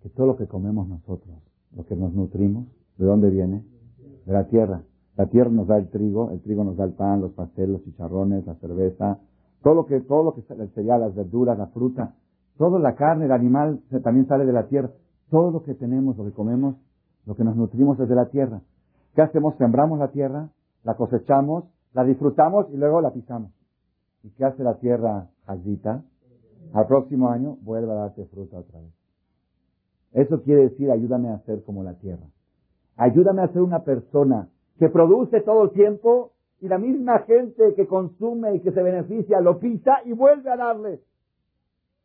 que todo lo que comemos nosotros, lo que nos nutrimos, ¿de dónde viene? De la tierra. La tierra nos da el trigo, el trigo nos da el pan, los pasteles, los chicharrones, la cerveza, todo lo que, todo lo que el cereal, las verduras, la fruta, toda la carne, el animal también sale de la tierra. Todo lo que tenemos, lo que comemos, lo que nos nutrimos es de la tierra. ¿Qué hacemos? Sembramos la tierra, la cosechamos, la disfrutamos y luego la pisamos. ¿Y qué hace la tierra jazita? Al próximo año vuelve a darte fruta otra vez. Eso quiere decir ayúdame a ser como la tierra. Ayúdame a ser una persona que produce todo el tiempo y la misma gente que consume y que se beneficia lo pisa y vuelve a darle.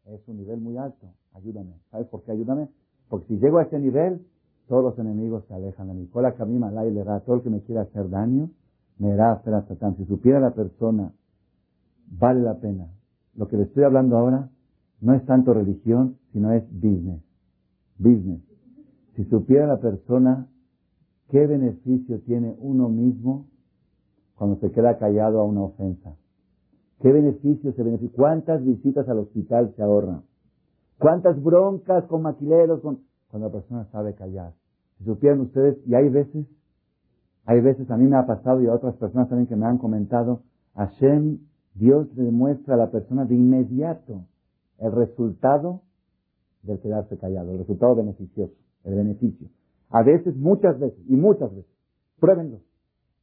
Es un nivel muy alto. Ayúdame. ¿Sabes por qué ayúdame? Porque si llego a ese nivel, todos los enemigos se alejan de mí. Cola camima la y le da todo el que me quiera hacer daño, me hará hacer a Satán. Si supiera la persona, vale la pena. Lo que le estoy hablando ahora no es tanto religión, sino es business. Business. Si supiera la persona qué beneficio tiene uno mismo cuando se queda callado a una ofensa. ¿Qué beneficio se beneficia? ¿Cuántas visitas al hospital se ahorran? ¿Cuántas broncas con maquileros? Con... Cuando la persona sabe callar. Si supieran ustedes, y hay veces, hay veces, a mí me ha pasado y a otras personas también que me han comentado, Hashem, Dios le demuestra a la persona de inmediato el resultado del quedarse callado, el resultado beneficioso, el beneficio. A veces, muchas veces, y muchas veces. Pruébenlo,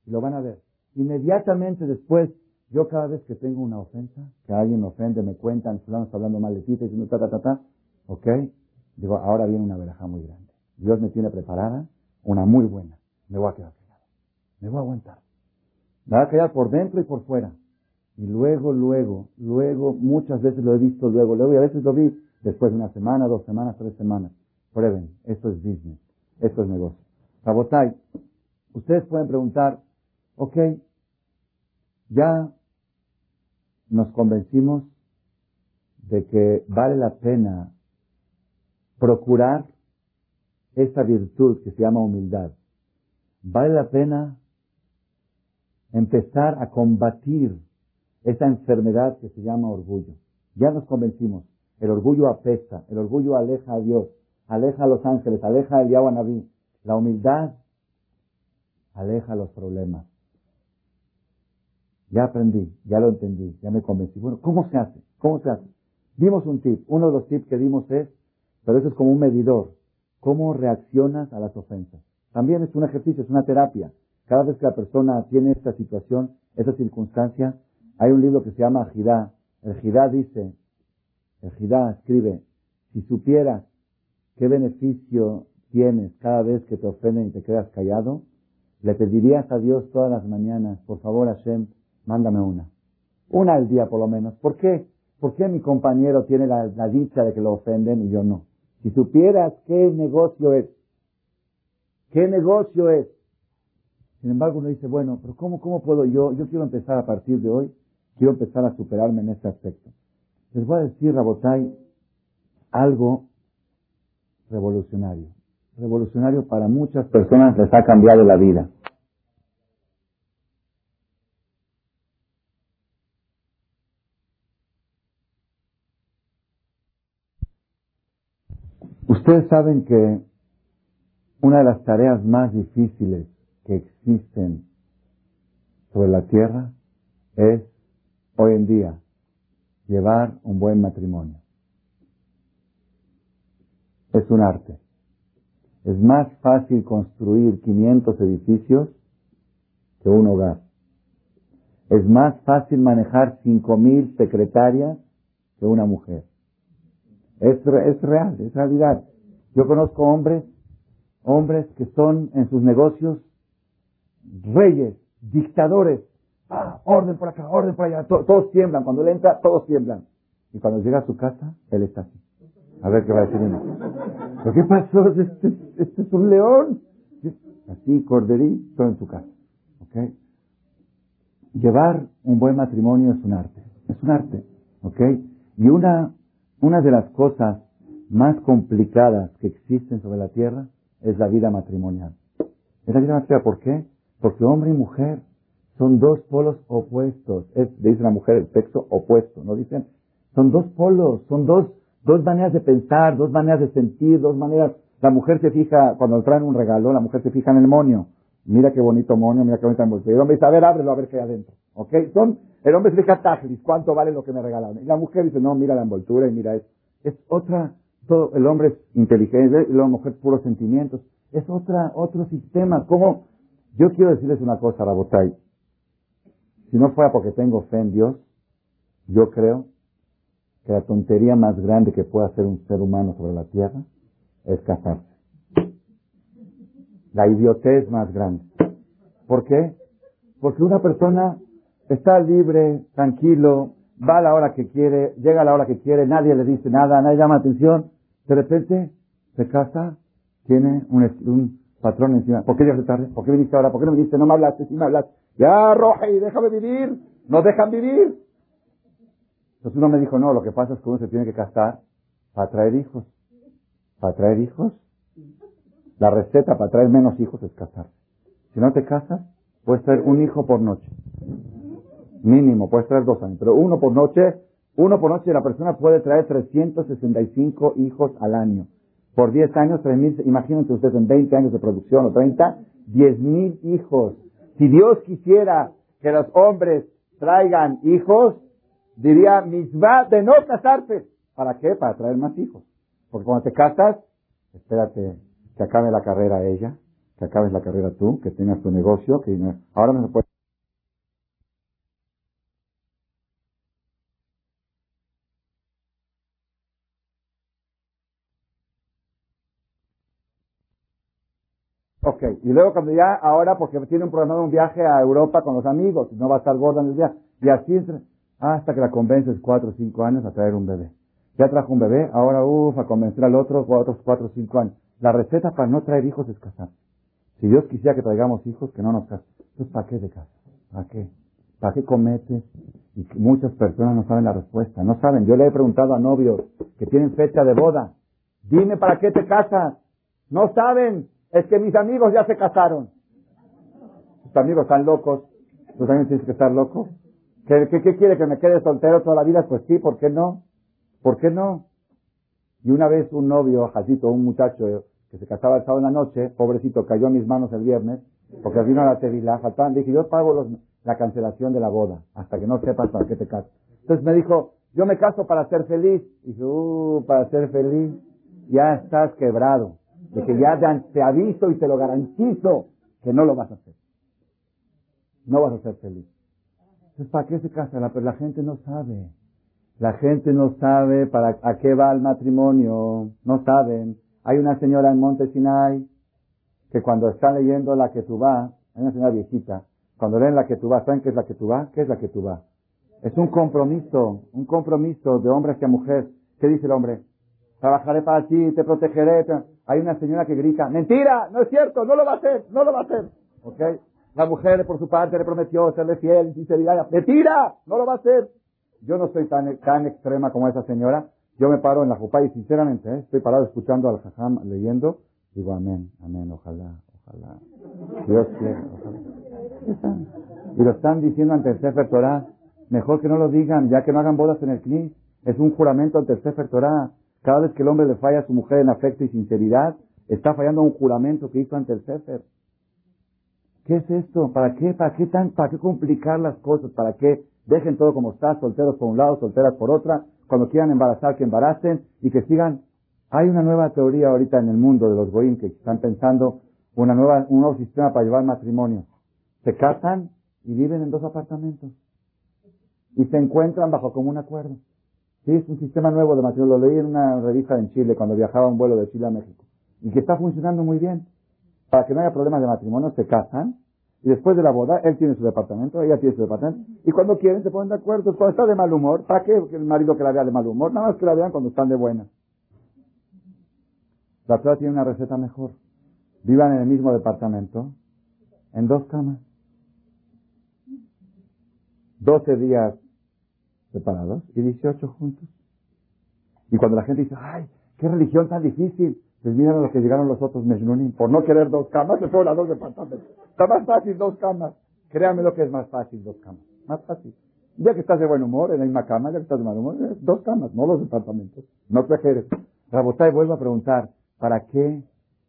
y lo van a ver. Inmediatamente después, yo cada vez que tengo una ofensa, que alguien me ofende, me cuentan, fulano está hablando mal de ti, diciendo ta, ta, ta, ta, ok, digo, ahora viene una veraja muy grande. Dios me tiene preparada una muy buena. Me voy a quedar callado. Me voy a aguantar. Me voy a quedar por dentro y por fuera. Y luego, luego, luego, muchas veces lo he visto luego, luego, y a veces lo vi después de una semana, dos semanas, tres semanas. Prueben, esto es business, esto es negocio. Rabotai, ustedes pueden preguntar, ok, ya nos convencimos de que vale la pena procurar esta virtud que se llama humildad. Vale la pena empezar a combatir esa enfermedad que se llama orgullo. Ya nos convencimos. El orgullo apesta, el orgullo aleja a Dios, aleja a los ángeles, aleja al Yahweh. La humildad aleja los problemas. Ya aprendí, ya lo entendí, ya me convencí. Bueno, ¿cómo se hace? ¿Cómo se hace? Dimos un tip. Uno de los tips que dimos es, pero eso es como un medidor. ¿Cómo reaccionas a las ofensas? También es un ejercicio, es una terapia. Cada vez que la persona tiene esta situación, esta circunstancia, hay un libro que se llama Jidá. El Jidá dice, el Jidá escribe, si supieras qué beneficio tienes cada vez que te ofenden y te quedas callado, le pedirías a Dios todas las mañanas, por favor Hashem, mándame una. Una al día por lo menos. ¿Por qué? ¿Por qué mi compañero tiene la, dicha de que lo ofenden y yo no? Si supieras qué negocio es, qué negocio es. Sin embargo, uno dice, bueno, pero ¿cómo, cómo puedo yo? Yo quiero empezar a partir de hoy, quiero empezar a superarme en este aspecto. Les voy a decir, Rabotay, algo revolucionario. Revolucionario para muchas personas les ha cambiado la vida. Ustedes saben que una de las tareas más difíciles que existen sobre la tierra es hoy en día llevar un buen matrimonio. Es un arte. Es más fácil construir 500 edificios que un hogar. Es más fácil manejar 5.000 secretarias que una mujer. Es, es real, es realidad. Yo conozco hombres, hombres que son en sus negocios reyes, dictadores. Ah, orden por acá, orden por allá. todos tiemblan. Cuando él entra, todos tiemblan. Y cuando llega a su casa, él está así. A ver qué va a decir uno. ¿Pero qué pasó? Este, este, es un león. Así, corderito en su casa. ¿Ok? Llevar un buen matrimonio es un arte. Es un arte. ¿Ok? Y una una de las cosas más complicadas que existen sobre la tierra es la vida matrimonial. Es la vida matrimonial, ¿por qué? Porque hombre y mujer son dos polos opuestos. Es, dice la mujer, el sexo opuesto, ¿no dicen? Son dos polos, son dos, dos maneras de pensar, dos maneras de sentir, dos maneras. La mujer se fija, cuando traen un regalo, la mujer se fija en el monio. Mira qué bonito monio, mira qué bonita envoltura. Y el hombre dice, a ver, ábrelo, a ver qué hay adentro. ¿Ok? Son, el hombre se fija tajlis, ¿cuánto vale lo que me regalaron? Y la mujer dice, no, mira la envoltura y mira eso. Es otra, todo, el hombre es inteligente y la mujer puros sentimientos. Es otra, otro sistema. ¿Cómo? Yo quiero decirles una cosa, Rabotay. Si no fuera porque tengo fe en Dios, yo creo que la tontería más grande que puede hacer un ser humano sobre la tierra es casarse. La idiotez más grande. ¿Por qué? Porque una persona está libre, tranquilo, va a la hora que quiere, llega a la hora que quiere, nadie le dice nada, nadie llama atención. De repente se casa, tiene un, patrón encima. ¿Por qué llegaste tarde? ¿Por qué viniste ahora? ¿Por qué no viniste? No me hablaste, sí me hablaste. Ya, y déjame vivir. No dejan vivir. Entonces uno me dijo, no, lo que pasa es que uno se tiene que casar para traer hijos. ¿Para traer hijos? La receta para traer menos hijos es casar. Si no te casas, puedes traer un hijo por noche. Mínimo, puedes traer dos años. Pero uno por noche, uno por noche la persona puede traer 365 hijos al año. Por 10 años, 3.000, imagínense ustedes en 20 años de producción o 30, 10.000 hijos. Si Dios quisiera que los hombres traigan hijos, diría misma de no casarse. ¿Para qué? Para traer más hijos. Porque cuando te casas, espérate que acabe la carrera ella, que acabes la carrera tú, que tengas tu negocio, que ahora no se puede. Ok, y luego cuando ya, ahora porque tiene un programado un viaje a Europa con los amigos, no va a estar gorda en el día, y así hasta que la convences cuatro o cinco años a traer un bebé. Ya trajo un bebé, ahora uff, a convencer al otro otros cuatro o cinco años. La receta para no traer hijos es casar. Si Dios quisiera que traigamos hijos, que no nos casen. Entonces, ¿para qué de casa? ¿Para qué? ¿Para qué comete? Y muchas personas no saben la respuesta. No saben. Yo le he preguntado a novios que tienen fecha de boda. Dime para qué te casas. No saben. Es que mis amigos ya se casaron. Tus amigos están locos. Tú también tienes que estar loco. ¿Qué, quiere? ¿Que me quede soltero toda la vida? Pues sí, ¿por qué no? ¿Por qué no? Y una vez un novio, Jacito, un muchacho que se casaba el sábado en la noche, pobrecito, cayó a mis manos el viernes, porque vino a la tevila, faltaban, dije, yo pago la cancelación de la boda, hasta que no sepas para qué te casas. Entonces me dijo, yo me caso para ser feliz. Y dije, uh, para ser feliz, ya estás quebrado. De que ya te aviso y te lo garantizo que no lo vas a hacer. No vas a ser feliz. Entonces, ¿para qué se casa? La, la gente no sabe. La gente no sabe para a qué va el matrimonio. No saben. Hay una señora en Monte Sinai que cuando está leyendo la que tú vas, hay una señora viejita, cuando leen la que tú vas, ¿saben qué es la que tú vas? ¿Qué es la que tú vas? Es un compromiso, un compromiso de hombre hacia mujer. ¿Qué dice el hombre? Trabajaré para ti, te protegeré. Hay una señora que grita, mentira, no es cierto, no lo va a hacer, no lo va a hacer. ¿Ok? La mujer por su parte le prometió serle fiel, sinceridad. Mentira, no lo va a hacer. Yo no soy tan, tan extrema como esa señora. Yo me paro en la jupa y sinceramente ¿eh? estoy parado escuchando al jajam leyendo. Digo amén, amén, ojalá, ojalá. Dios quiera, ojalá. Y lo están diciendo ante el Sefer Torah. Mejor que no lo digan, ya que no hagan bodas en el CNI. Es un juramento ante el Sefer Torah. Cada vez que el hombre le falla a su mujer en afecto y sinceridad, está fallando un juramento que hizo ante el Sefer. ¿Qué es esto? ¿Para qué? ¿Para qué tan, para qué complicar las cosas? ¿Para qué? Dejen todo como está, solteros por un lado, solteras por otra. Cuando quieran embarazar, que embaracen y que sigan. Hay una nueva teoría ahorita en el mundo de los goyim que están pensando una nueva, un nuevo sistema para llevar matrimonio. Se casan y viven en dos apartamentos. Y se encuentran bajo común acuerdo. Sí, es un sistema nuevo de matrimonio. Lo leí en una revista en Chile cuando viajaba un vuelo de Chile a México. Y que está funcionando muy bien para que no haya problemas de matrimonio, se casan y después de la boda, él tiene su departamento, ella tiene su departamento, y cuando quieren se ponen de acuerdo. Cuando está de mal humor, ¿para qué el marido que la vea de mal humor? Nada más que la vean cuando están de buena. La Torah tiene una receta mejor. Vivan en el mismo departamento, en dos camas. Doce días separados y dieciocho juntos. Y cuando la gente dice, ay, qué religión tan difícil, pues miren a los que llegaron los otros Mejnunim. Por no querer dos camas, se fueron a dos departamentos. Está más fácil dos camas. Créame lo que es más fácil dos camas. Más fácil. Ya que estás de buen humor, en la misma cama, ya que estás de mal humor, dos camas, no los departamentos. No exageres. Rabotay vuelvo a preguntar, ¿para qué?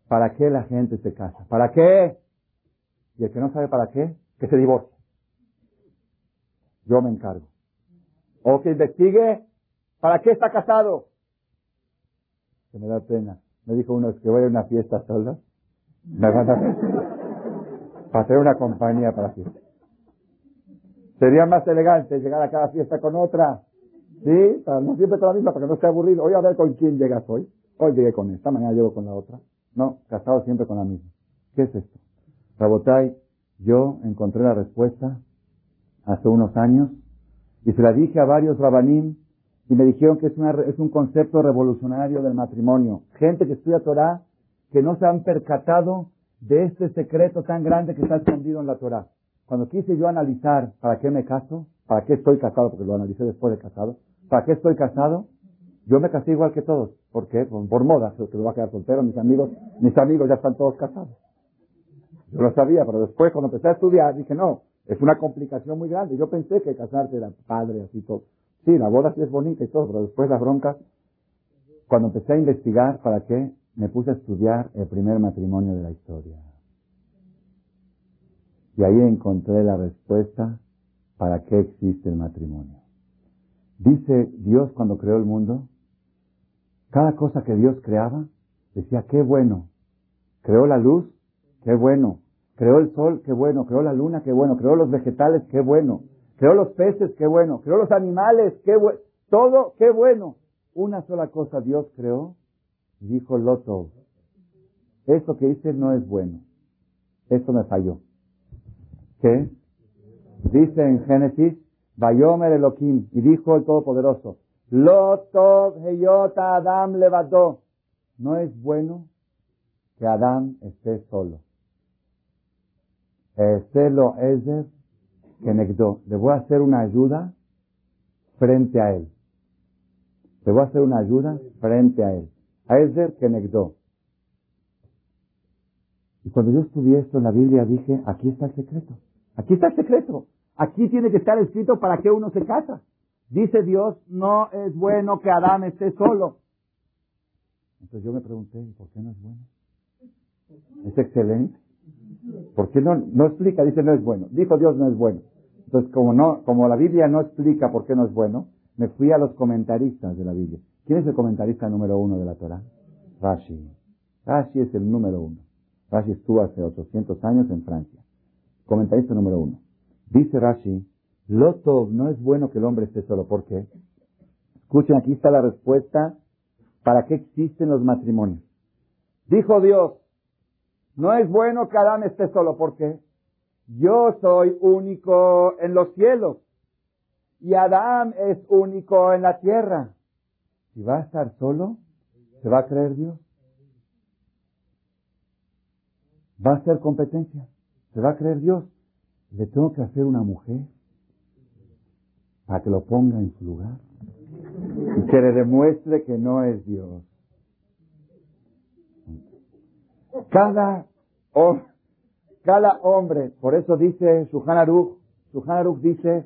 ¿Para qué la gente se casa? ¿Para qué? Y el que no sabe para qué, que se divorcie. Yo me encargo. O que investigue, ¿para qué está casado? Que me da pena. Me dijo uno, que voy a una fiesta sola. Me van a... para una compañía para fiesta. Sería más elegante llegar a cada fiesta con otra. ¿Sí? Para no siempre con la misma, para que no esté aburrido. Hoy a ver con quién llegas hoy. Hoy llegué con esta, mañana llego con la otra. No, casado siempre con la misma. ¿Qué es esto? Rabotai, Yo encontré la respuesta hace unos años y se la dije a varios rabanim y me dijeron que es, una, es un concepto revolucionario del matrimonio. Gente que estudia Torah que no se han percatado de este secreto tan grande que está escondido en la Torah. Cuando quise yo analizar para qué me caso, para qué estoy casado, porque lo analicé después de casado, para qué estoy casado, yo me casé igual que todos. ¿Por qué? Por, moda, que me voy a quedar soltero, mis amigos, mis amigos ya están todos casados. Yo lo sabía, pero después cuando empecé a estudiar dije, no, es una complicación muy grande. Yo pensé que casarte era padre, así todo. Sí, la boda sí es bonita y todo, pero después las broncas. Cuando empecé a investigar para qué, me puse a estudiar el primer matrimonio de la historia. Y ahí encontré la respuesta para qué existe el matrimonio. Dice Dios cuando creó el mundo, cada cosa que Dios creaba, decía, qué bueno. Creó la luz, qué bueno. Creó el sol, qué bueno. Creó la luna, qué bueno. Creó los vegetales, qué bueno. Creó los peces, qué bueno. Creó los animales, qué bueno. Todo, qué bueno. Una sola cosa Dios creó dijo Loto. Esto que hice no es bueno. Esto me falló. ¿Qué? Dice en Génesis, Bayomer Elohim, y dijo el Todopoderoso, Loto Heyota Adam levantó. No es bueno que Adán esté solo. Celo Ezer que negdó. Le voy a hacer una ayuda frente a él. Le voy a hacer una ayuda frente a él. Ezer que negdó. Y cuando yo estudié esto en la Biblia dije, aquí está el secreto. Aquí está el secreto. Aquí tiene que estar escrito para que uno se casa. Dice Dios, no es bueno que Adán esté solo. Entonces yo me pregunté, ¿por qué no es bueno? Es excelente. ¿Por qué no, no explica? Dice, no es bueno. Dijo Dios, no es bueno. Entonces, como, no, como la Biblia no explica por qué no es bueno, me fui a los comentaristas de la Biblia. ¿Quién es el comentarista número uno de la Torah? Rashi. Rashi es el número uno. Rashi estuvo hace 800 años en Francia. Comentarista número uno. Dice Rashi, Loto, no es bueno que el hombre esté solo. ¿Por qué? Escuchen, aquí está la respuesta para qué existen los matrimonios. Dijo Dios, no es bueno que Adán esté solo. ¿Por qué? Yo soy único en los cielos y Adán es único en la tierra. Si va a estar solo, ¿se va a creer Dios? Va a ser competencia. ¿Se va a creer Dios? ¿Le tengo que hacer una mujer para que lo ponga en su lugar? Y que le demuestre que no es Dios. Cada, cada hombre, por eso dice Suhan Aruch, Suhan dice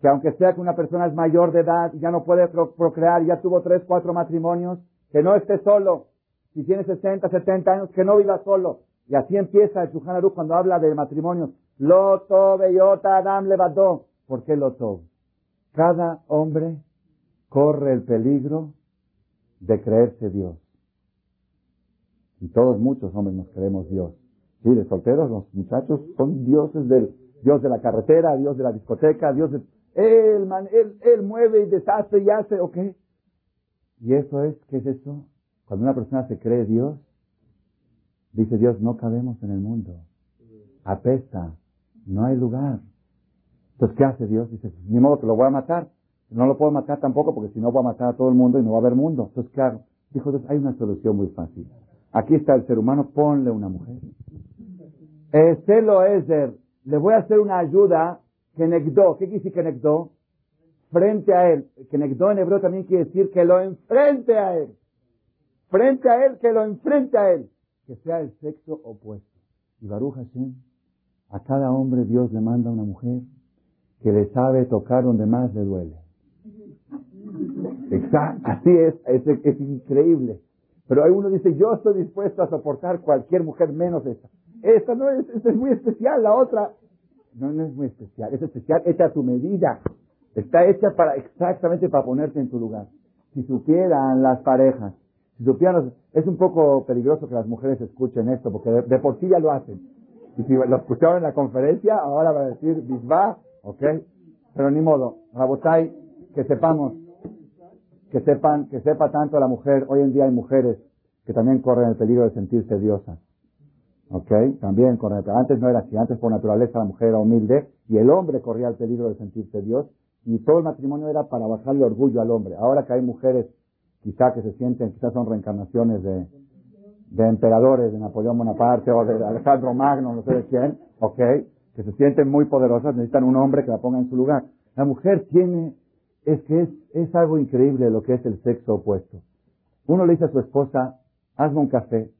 que aunque sea que una persona es mayor de edad ya no puede procrear, ya tuvo tres, cuatro matrimonios, que no esté solo. Si tiene 60, 70 años, que no viva solo. Y así empieza el Shulchan cuando habla de matrimonio. Loto, bellota, Adam levantó. ¿Por qué Loto? Cada hombre corre el peligro de creerse Dios. Y todos, muchos hombres nos creemos Dios. Sí, de solteros, los muchachos son dioses del, Dios de la carretera, Dios de la discoteca, Dios de... Él, man, él, él mueve y deshace y hace, ¿ok? Y eso es, ¿qué es eso? Cuando una persona se cree Dios, Dice Dios, no cabemos en el mundo. Apesta. No hay lugar. Entonces, ¿qué hace Dios? Dice, ni modo que lo voy a matar. No lo puedo matar tampoco porque si no voy a matar a todo el mundo y no va a haber mundo. Entonces, ¿qué hago? Dijo Dios, hay una solución muy fácil. Aquí está el ser humano, ponle una mujer. Celo Ezer, le voy a hacer una ayuda que. ¿Qué quiere decir que? Frente a él. Que en hebreo también quiere decir que lo enfrente a él. Frente a él, que lo enfrente a él que sea el sexo opuesto. Y Baruch Hashem, a cada hombre Dios le manda una mujer que le sabe tocar donde más le duele. Exacto, así es, es, increíble. Pero hay uno dice, yo estoy dispuesto a soportar cualquier mujer menos esta. Esta no es, esta es muy especial, la otra no, no es muy especial, es especial hecha a tu medida. Está hecha para exactamente para ponerte en tu lugar. Si supieran las parejas si supieran, es un poco peligroso que las mujeres escuchen esto, porque de, por sí ya lo hacen. Y si lo escucharon en la conferencia, ahora va a decir bisba, ¿ok? Pero ni modo, Rabotai, que sepamos, que sepan, que sepa tanto la mujer, hoy en día hay mujeres que también corren el peligro de sentirse diosas. ¿Ok? También correcto. Antes no era así. Antes por naturaleza la mujer era humilde y el hombre corría el peligro de sentirse Dios y todo el matrimonio era para bajarle orgullo al hombre. Ahora que hay mujeres quizá que se sienten, quizás son reencarnaciones de, de emperadores, de Napoleón Bonaparte o de Alejandro Magno, no sé de quién, ¿ok? Que se sienten muy poderosas, necesitan un hombre que la ponga en su lugar. La mujer tiene, es que es, es algo increíble lo que es el sexo opuesto. Uno le dice a su esposa, hazme un café.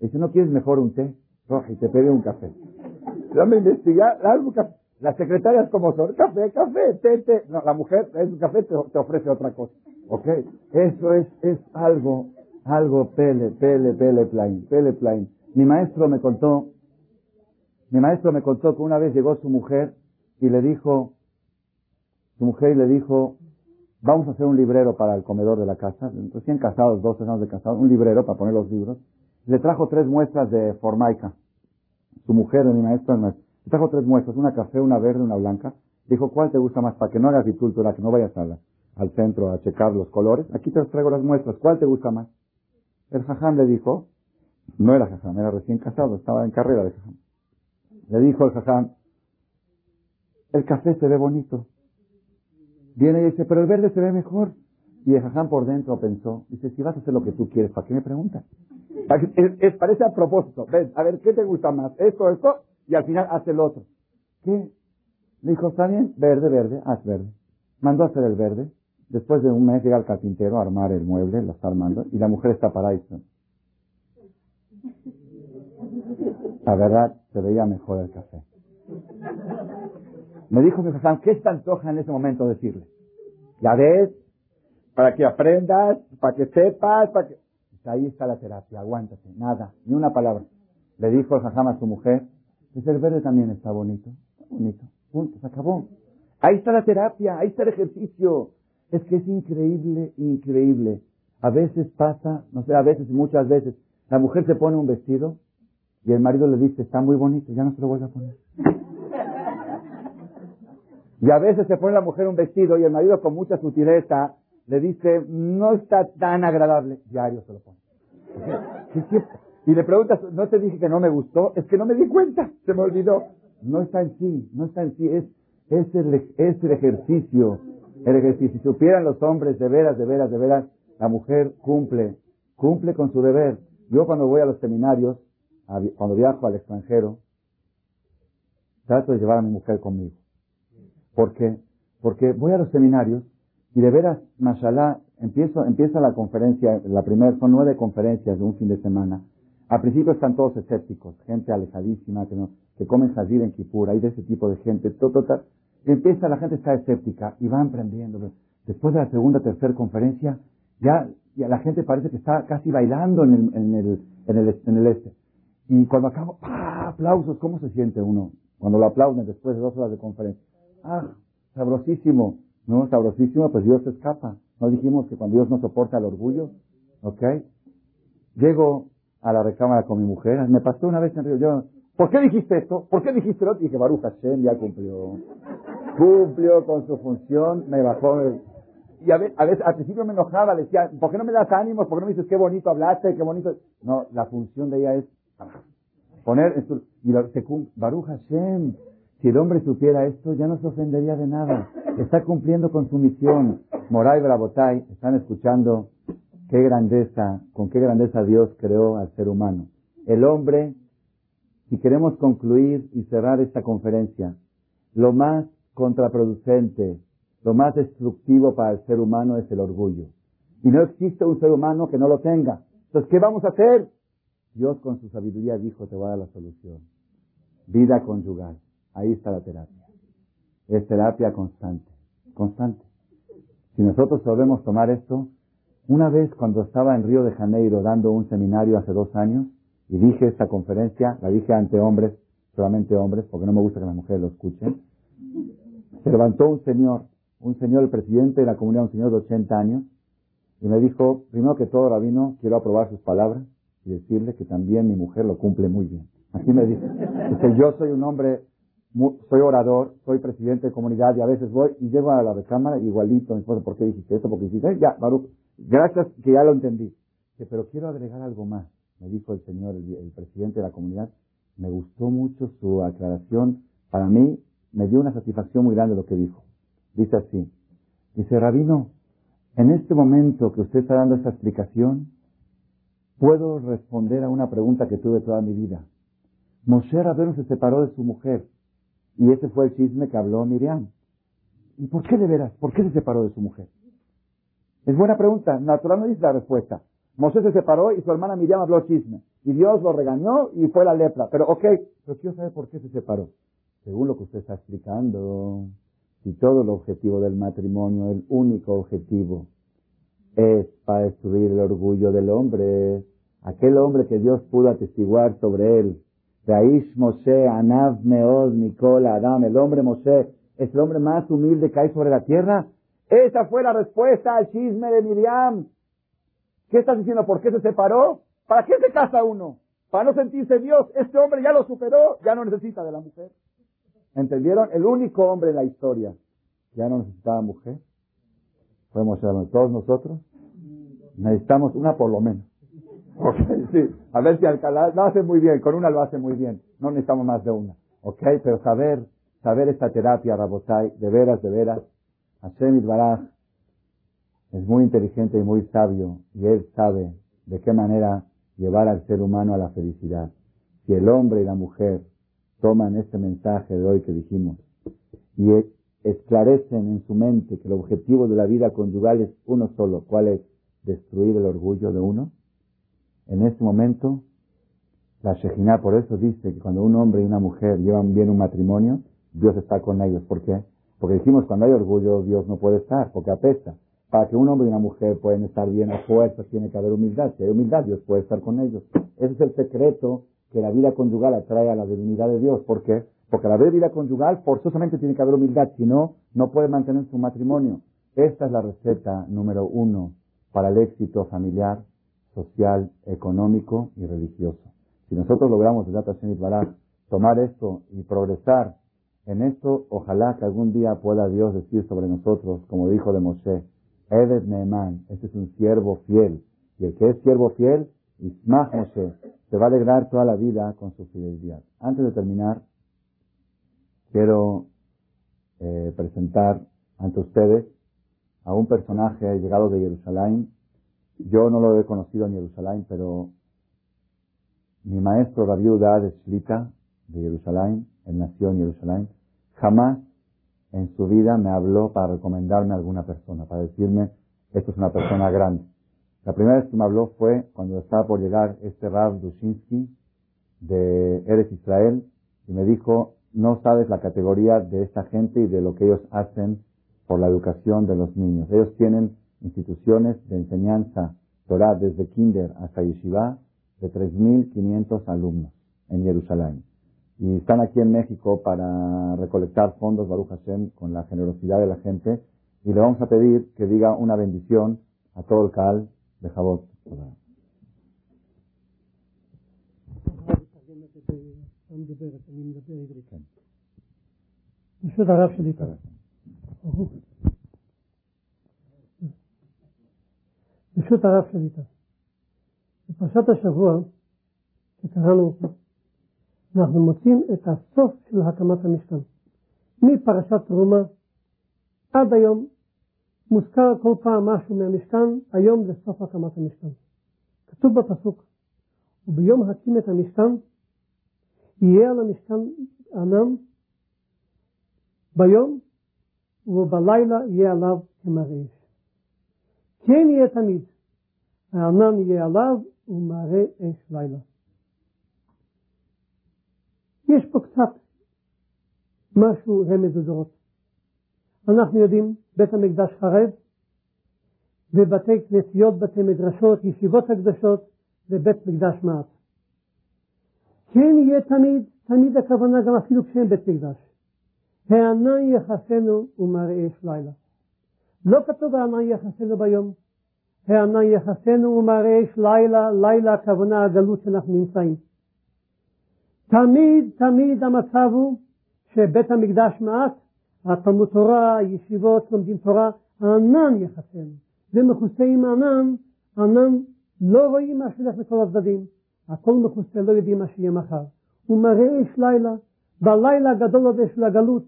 Y dice, ¿no quieres mejor un té? y te pide un café. Dame investigar, hazme. Las secretarias como son, café, café, té, té. No, la mujer, es un café, te, ofrece otra cosa. ¿Ok? Eso es, es algo, algo pele, pele, pele, plain, pele, plain. Mi maestro me contó, mi maestro me contó que una vez llegó su mujer y le dijo, su mujer le dijo, vamos a hacer un librero para el comedor de la casa, recién casados, dos años de casados, un librero para poner los libros. Le trajo tres muestras de formaica. Su mujer, mi maestro, le trajo tres muestras, una café, una verde, una blanca. Dijo, ¿cuál te gusta más? Para que no hagas para que no vayas a al centro a checar los colores. Aquí te traigo las muestras. ¿Cuál te gusta más? El jaján le dijo, no era jaján, era recién casado, estaba en carrera de jaján. Le dijo el jaján, el café se ve bonito. Viene y dice, pero el verde se ve mejor. Y el jaján por dentro pensó, dice, si vas a hacer lo que tú quieres, ¿para qué me preguntas? Es, parece a propósito. Ven, a ver, ¿qué te gusta más? Esto, esto, y al final hace el otro. ¿Qué? Le dijo, está bien, verde, verde, haz verde. Mandó a hacer el verde. Después de un mes llega el carpintero a armar el mueble, lo está armando, y la mujer está para eso. La verdad, se veía mejor el café. Me dijo mi Hassan, ¿qué te antoja en ese momento decirle? Ya ves, para que aprendas, para que sepas, para que... Ahí está la terapia, aguántate, nada, ni una palabra. Le dijo el jajam a su mujer, pues el verde también está bonito, está bonito, punto, se acabó. Ahí está la terapia, ahí está el ejercicio. Es que es increíble, increíble. A veces pasa, no sé, a veces, muchas veces, la mujer se pone un vestido y el marido le dice, está muy bonito, ya no se lo vuelve a poner. Y a veces se pone la mujer un vestido y el marido con mucha sutileza le dice, no está tan agradable. Diario se lo pone. Y le preguntas, ¿no te dije que no me gustó? Es que no me di cuenta, se me olvidó. No está en sí, no está en sí, es, es, el, es el ejercicio. El ejercicio. Si supieran los hombres de veras, de veras, de veras, la mujer cumple, cumple con su deber. Yo cuando voy a los seminarios, cuando viajo al extranjero, trato de llevar a mi mujer conmigo. ¿Por qué? Porque voy a los seminarios y de veras, mashallah, empiezo, empieza la conferencia, la primera, son nueve conferencias de un fin de semana. Al principio están todos escépticos, gente alejadísima, que, no, que comen jazir en Kipur, hay de ese tipo de gente, todo, Y empieza, la gente está escéptica y van aprendiendo. Después de la segunda, tercera conferencia, ya, ya la gente parece que está casi bailando en el, en el, en el, en el este. Y cuando acabo, aplausos, ¿cómo se siente uno? Cuando lo aplauden después de dos horas de conferencia. Ah, sabrosísimo. No, sabrosísimo, pues Dios se escapa. No dijimos que cuando Dios no soporta el orgullo, ¿ok? Llego a la recámara con mi mujer, me pasó una vez en Río, yo, ¿por qué dijiste esto? ¿Por qué dijiste lo Y dije, Baruch Hashem ya cumplió. Cumplió con su función, me bajó. Y a veces, a veces, al principio me enojaba, decía, ¿por qué no me das ánimos? ¿Por qué no dices qué bonito hablaste, qué bonito? No, la función de ella es poner, esto, y lo, se, Baruch Hashem, si el hombre supiera esto, ya no se ofendería de nada. Está cumpliendo con su misión. Moray Brabotay, están escuchando qué grandeza, con qué grandeza Dios creó al ser humano. El hombre, si queremos concluir y cerrar esta conferencia, lo más contraproducente, lo más destructivo para el ser humano es el orgullo. Y no existe un ser humano que no lo tenga. Entonces, ¿qué vamos a hacer? Dios con su sabiduría dijo, te voy a dar la solución. Vida conyugal. Ahí está la terapia. Es terapia constante, constante. Si nosotros sabemos tomar esto, una vez cuando estaba en Río de Janeiro dando un seminario hace dos años, y dije esta conferencia, la dije ante hombres, solamente hombres, porque no me gusta que las mujeres lo escuchen, se levantó un señor, un señor, el presidente de la comunidad, un señor de 80 años, y me dijo, primero que todo, Rabino, quiero aprobar sus palabras y decirle que también mi mujer lo cumple muy bien. Así me dice. Dice, yo soy un hombre soy orador, soy presidente de comunidad y a veces voy y llego a la recámara igualito, mi esposa, ¿por qué dijiste esto? Porque dijiste, ya, Baruch, gracias que ya lo entendí. pero quiero agregar algo más, me dijo el señor, el, presidente de la comunidad, Me gustó mucho su aclaración. Para mí me dio una satisfacción muy grande lo que dijo. Dice así. Dice, Rabino, en este momento que usted está dando esta explicación, puedo responder a una pregunta que tuve toda mi vida. Moshe Rabino se separó de su mujer y ese fue el chisme que habló Miriam. ¿Y por qué de veras? ¿Por qué se separó de su mujer? Es buena pregunta. Natural no dice la respuesta. Moshe se separó y su hermana Miriam habló chisme. Y Dios lo regañó y fue la lepra. Pero ok, pero quiero saber por qué se separó. Según lo que usted está explicando, si todo el objetivo del matrimonio, el único objetivo, es para destruir el orgullo del hombre, aquel hombre que Dios pudo atestiguar sobre él, Raish Moshe, Anav Meod, Nicola, Adam, el hombre Moshe, es el hombre más humilde que hay sobre la tierra. Esa fue la respuesta al chisme de Miriam. ¿Qué estás diciendo? ¿Por qué se separó? ¿Para qué se casa uno? Para no sentirse Dios. Este hombre ya lo superó, ya no necesita de la mujer. ¿Entendieron? El único hombre en la historia ya no necesitaba mujer. Podemos ser todos nosotros. Necesitamos una por lo menos. sí. A ver si Alcalá lo hace muy bien, con una lo hace muy bien. No necesitamos más de una. Ok, pero saber, saber esta terapia, Rabotai, de veras, de veras, Hashem Baraj es muy inteligente y muy sabio y él sabe de qué manera llevar al ser humano a la felicidad. Si el hombre y la mujer toman este mensaje de hoy que dijimos y esclarecen en su mente que el objetivo de la vida conyugal es uno solo, ¿cuál es? Destruir el orgullo de uno. En este momento, la Shejina por eso dice que cuando un hombre y una mujer llevan bien un matrimonio, Dios está con ellos. ¿Por qué? Porque dijimos, cuando hay orgullo, Dios no puede estar, porque apesta. Para que un hombre y una mujer puedan estar bien a fuerza, tiene que haber humildad. Si hay humildad, Dios puede estar con ellos. Ese es el secreto que la vida conyugal atrae a la divinidad de Dios. ¿Por qué? Porque la vida conyugal forzosamente tiene que haber humildad, si no, no puede mantener su matrimonio. Esta es la receta número uno para el éxito familiar, social, económico y religioso. Si nosotros logramos, tomar esto y progresar en esto, ojalá que algún día pueda Dios decir sobre nosotros, como dijo de Moshe, Eved Neeman, este es un siervo fiel. Y el que es siervo fiel, Ismach Moshe, se va a alegrar toda la vida con su fidelidad. Antes de terminar, quiero eh, presentar ante ustedes a un personaje llegado de Jerusalén. Yo no lo he conocido en Jerusalén, pero mi maestro Rabbi Udad de Shlita, de Jerusalén, él nació en Jerusalén, jamás en su vida me habló para recomendarme a alguna persona, para decirme, esto es una persona grande. La primera vez que me habló fue cuando estaba por llegar este Rav Dushinsky de Eres Israel y me dijo, no sabes la categoría de esta gente y de lo que ellos hacen por la educación de los niños. Ellos tienen instituciones de enseñanza Torah desde kinder hasta yeshiva de 3.500 alumnos en Jerusalén y están aquí en México para recolectar fondos, Baruch Hashem, con la generosidad de la gente, y le vamos a pedir que diga una bendición a todo el Cal de Jabot. ברשות הרב שליטה. בפרשת השבוע, שקראנו אותו, אנחנו מוצאים את הסוף של הקמת המשכן. מפרשת תרומה עד היום מוזכר כל פעם משהו מהמשכן, היום זה סוף הקמת המשכן. כתוב בפסוק, וביום הקים את המשכן, יהיה על המשכן ענן ביום, ובלילה יהיה עליו כמראה. כן יהיה תמיד, הענן יהיה עליו ומראה אש לילה. יש פה קצת משהו רמז לדורות. אנחנו יודעים, בית המקדש חרב, ובתי כנסיות, בתי מדרשות, ישיבות הקדשות, ובית מקדש מעט. כן יהיה תמיד, תמיד הכוונה גם אפילו כשאין בית מקדש. הענן יחסנו ומראה אש לילה. לא כתוב הענן יחסנו ביום, הענן יחסנו ומראה אש לילה, לילה הכוונה הגלות שאנחנו נמצאים. תמיד תמיד המצב הוא שבית המקדש מעט, התלמוד תורה, ישיבות, לומדים תורה, הענן יחסן. ומכוסה עם הענן, הענן לא רואים מה שהולך לכל הצדדים. הכל מכוסה, לא יודעים מה שיהיה מחר. ומראה אש לילה, בלילה הגדול הזה של הגלות,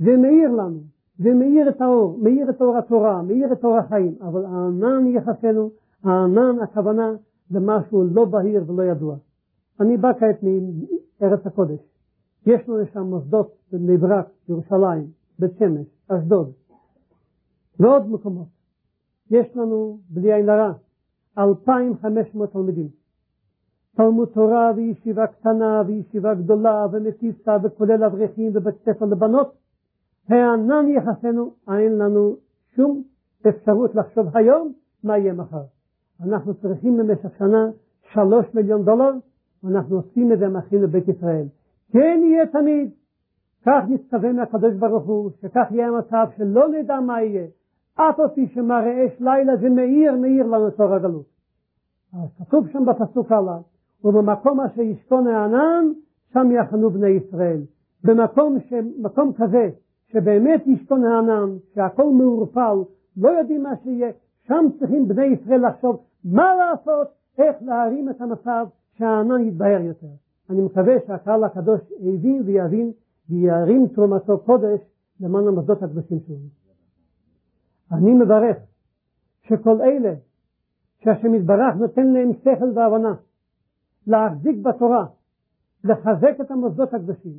ומאיר לנו, ומאיר את האור, מאיר את אור התורה, מאיר את אור החיים, אבל הענן יחסנו, הענן הכוונה זה משהו לא בהיר ולא ידוע. אני בא כעת מארץ הקודש. יש לנו שם מוסדות בבני ברק, ירושלים, בית שמש, אשדוד, ועוד מקומות. יש לנו, בלי עין הרע, 2,500 תלמידים. תלמוד תורה וישיבה קטנה וישיבה גדולה ומקיפה וכולל אברכים ובית ספר לבנות. הענן יחסנו, אין לנו שום אפשרות לחשוב היום מה יהיה מחר. אנחנו צריכים במשך שנה שלוש מיליון דולר, ואנחנו עושים את זה מאחים לבית ישראל. כן יהיה תמיד, כך נצטווה מהקדוש ברוך הוא, שכך יהיה המצב שלא נדע מה יהיה. אף אותי שמראה אש לילה זה מאיר, מאיר לנו תור הגלות. אז כתוב שם בפסוק הלאה, ובמקום אשר ישכון הענן, שם יחנו בני ישראל. במקום ש... כזה, שבאמת ישכון הענן, שהכל מעורפל, לא יודעים מה שיהיה, שם צריכים בני ישראל לחשוב מה לעשות, איך להרים את המצב שהענן יתבהר יותר. אני מקווה שהקהל הקדוש הבין ויבין וירים תרומתו קודש למען המוסדות הקדושים שלנו. אני מברך שכל אלה שהשם יתברך נותן להם שכל והבנה להחזיק בתורה, לחזק את המוסדות הקדושים,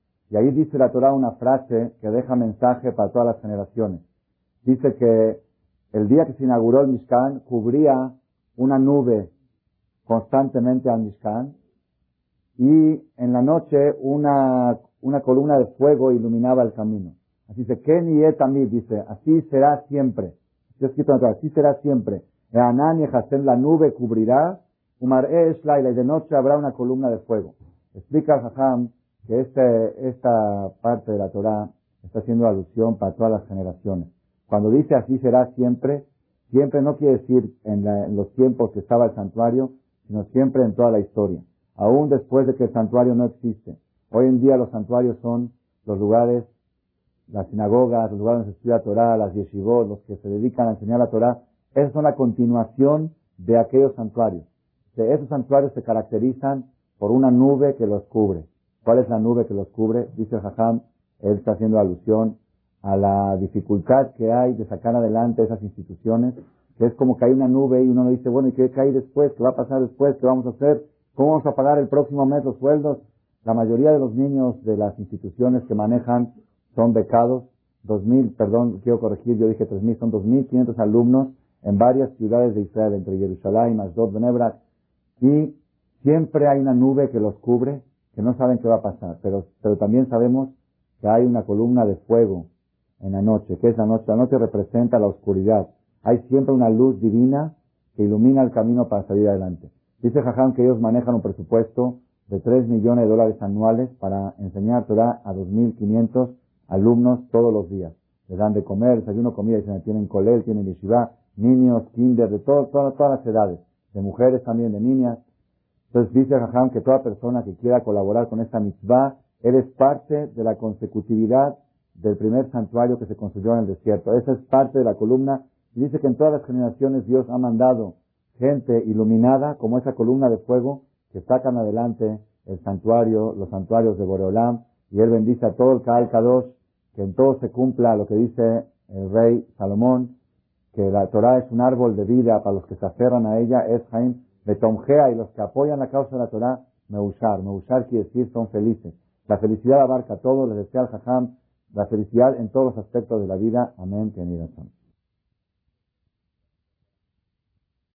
Y ahí dice la Torah una frase que deja mensaje para todas las generaciones. Dice que el día que se inauguró el Mishkan cubría una nube constantemente al Mishkan y en la noche una, una columna de fuego iluminaba el camino. Así dice, Ken y Etamid, dice, así será siempre. Está escrito en la Torah, así será siempre. Anán y la nube cubrirá Umar y de noche habrá una columna de fuego. Explica Jajam que este, esta parte de la Torah está haciendo alusión para todas las generaciones. Cuando dice así será siempre, siempre no quiere decir en, en, los tiempos que estaba el santuario, sino siempre en toda la historia. Aún después de que el santuario no existe. Hoy en día los santuarios son los lugares, las sinagogas, los lugares donde se estudia la Torah, las yeshivot, los que se dedican a enseñar la Torah. Esas son la continuación de aquellos santuarios que esos santuarios se caracterizan por una nube que los cubre. ¿Cuál es la nube que los cubre? Dice el Jajam, él está haciendo alusión a la dificultad que hay de sacar adelante esas instituciones, que es como que hay una nube y uno dice, bueno, ¿y qué hay después? ¿Qué va a pasar después? ¿Qué vamos a hacer? ¿Cómo vamos a pagar el próximo mes los sueldos? La mayoría de los niños de las instituciones que manejan son becados, dos mil, perdón, quiero corregir, yo dije tres mil, son dos mil quinientos alumnos en varias ciudades de Israel, entre Jerusalén, Asdod, Benebrak, y siempre hay una nube que los cubre, que no saben qué va a pasar, pero, pero también sabemos que hay una columna de fuego en la noche, que es la noche, la noche representa la oscuridad, hay siempre una luz divina que ilumina el camino para salir adelante. Dice Jajam que ellos manejan un presupuesto de 3 millones de dólares anuales para enseñar Torah a 2.500 alumnos todos los días. Les dan de comer, desayuno, comida, tienen colel, tienen yeshiva, niños, kinder, de todo, todas las edades de mujeres también, de niñas. Entonces dice Jajam que toda persona que quiera colaborar con esta mitzvah, eres parte de la consecutividad del primer santuario que se construyó en el desierto. Esa es parte de la columna. Y dice que en todas las generaciones Dios ha mandado gente iluminada como esa columna de fuego que sacan adelante el santuario, los santuarios de Boreolam. Y él bendice a todo el Kaal Kadosh, que en todo se cumpla lo que dice el rey Salomón, que la Torah es un árbol de vida para los que se aferran a ella, es Betomgea y los que apoyan la causa de la Torah, Meushar. Meushar quiere decir son felices. La felicidad abarca todo, les desea al Jajam la felicidad en todos los aspectos de la vida. Amén.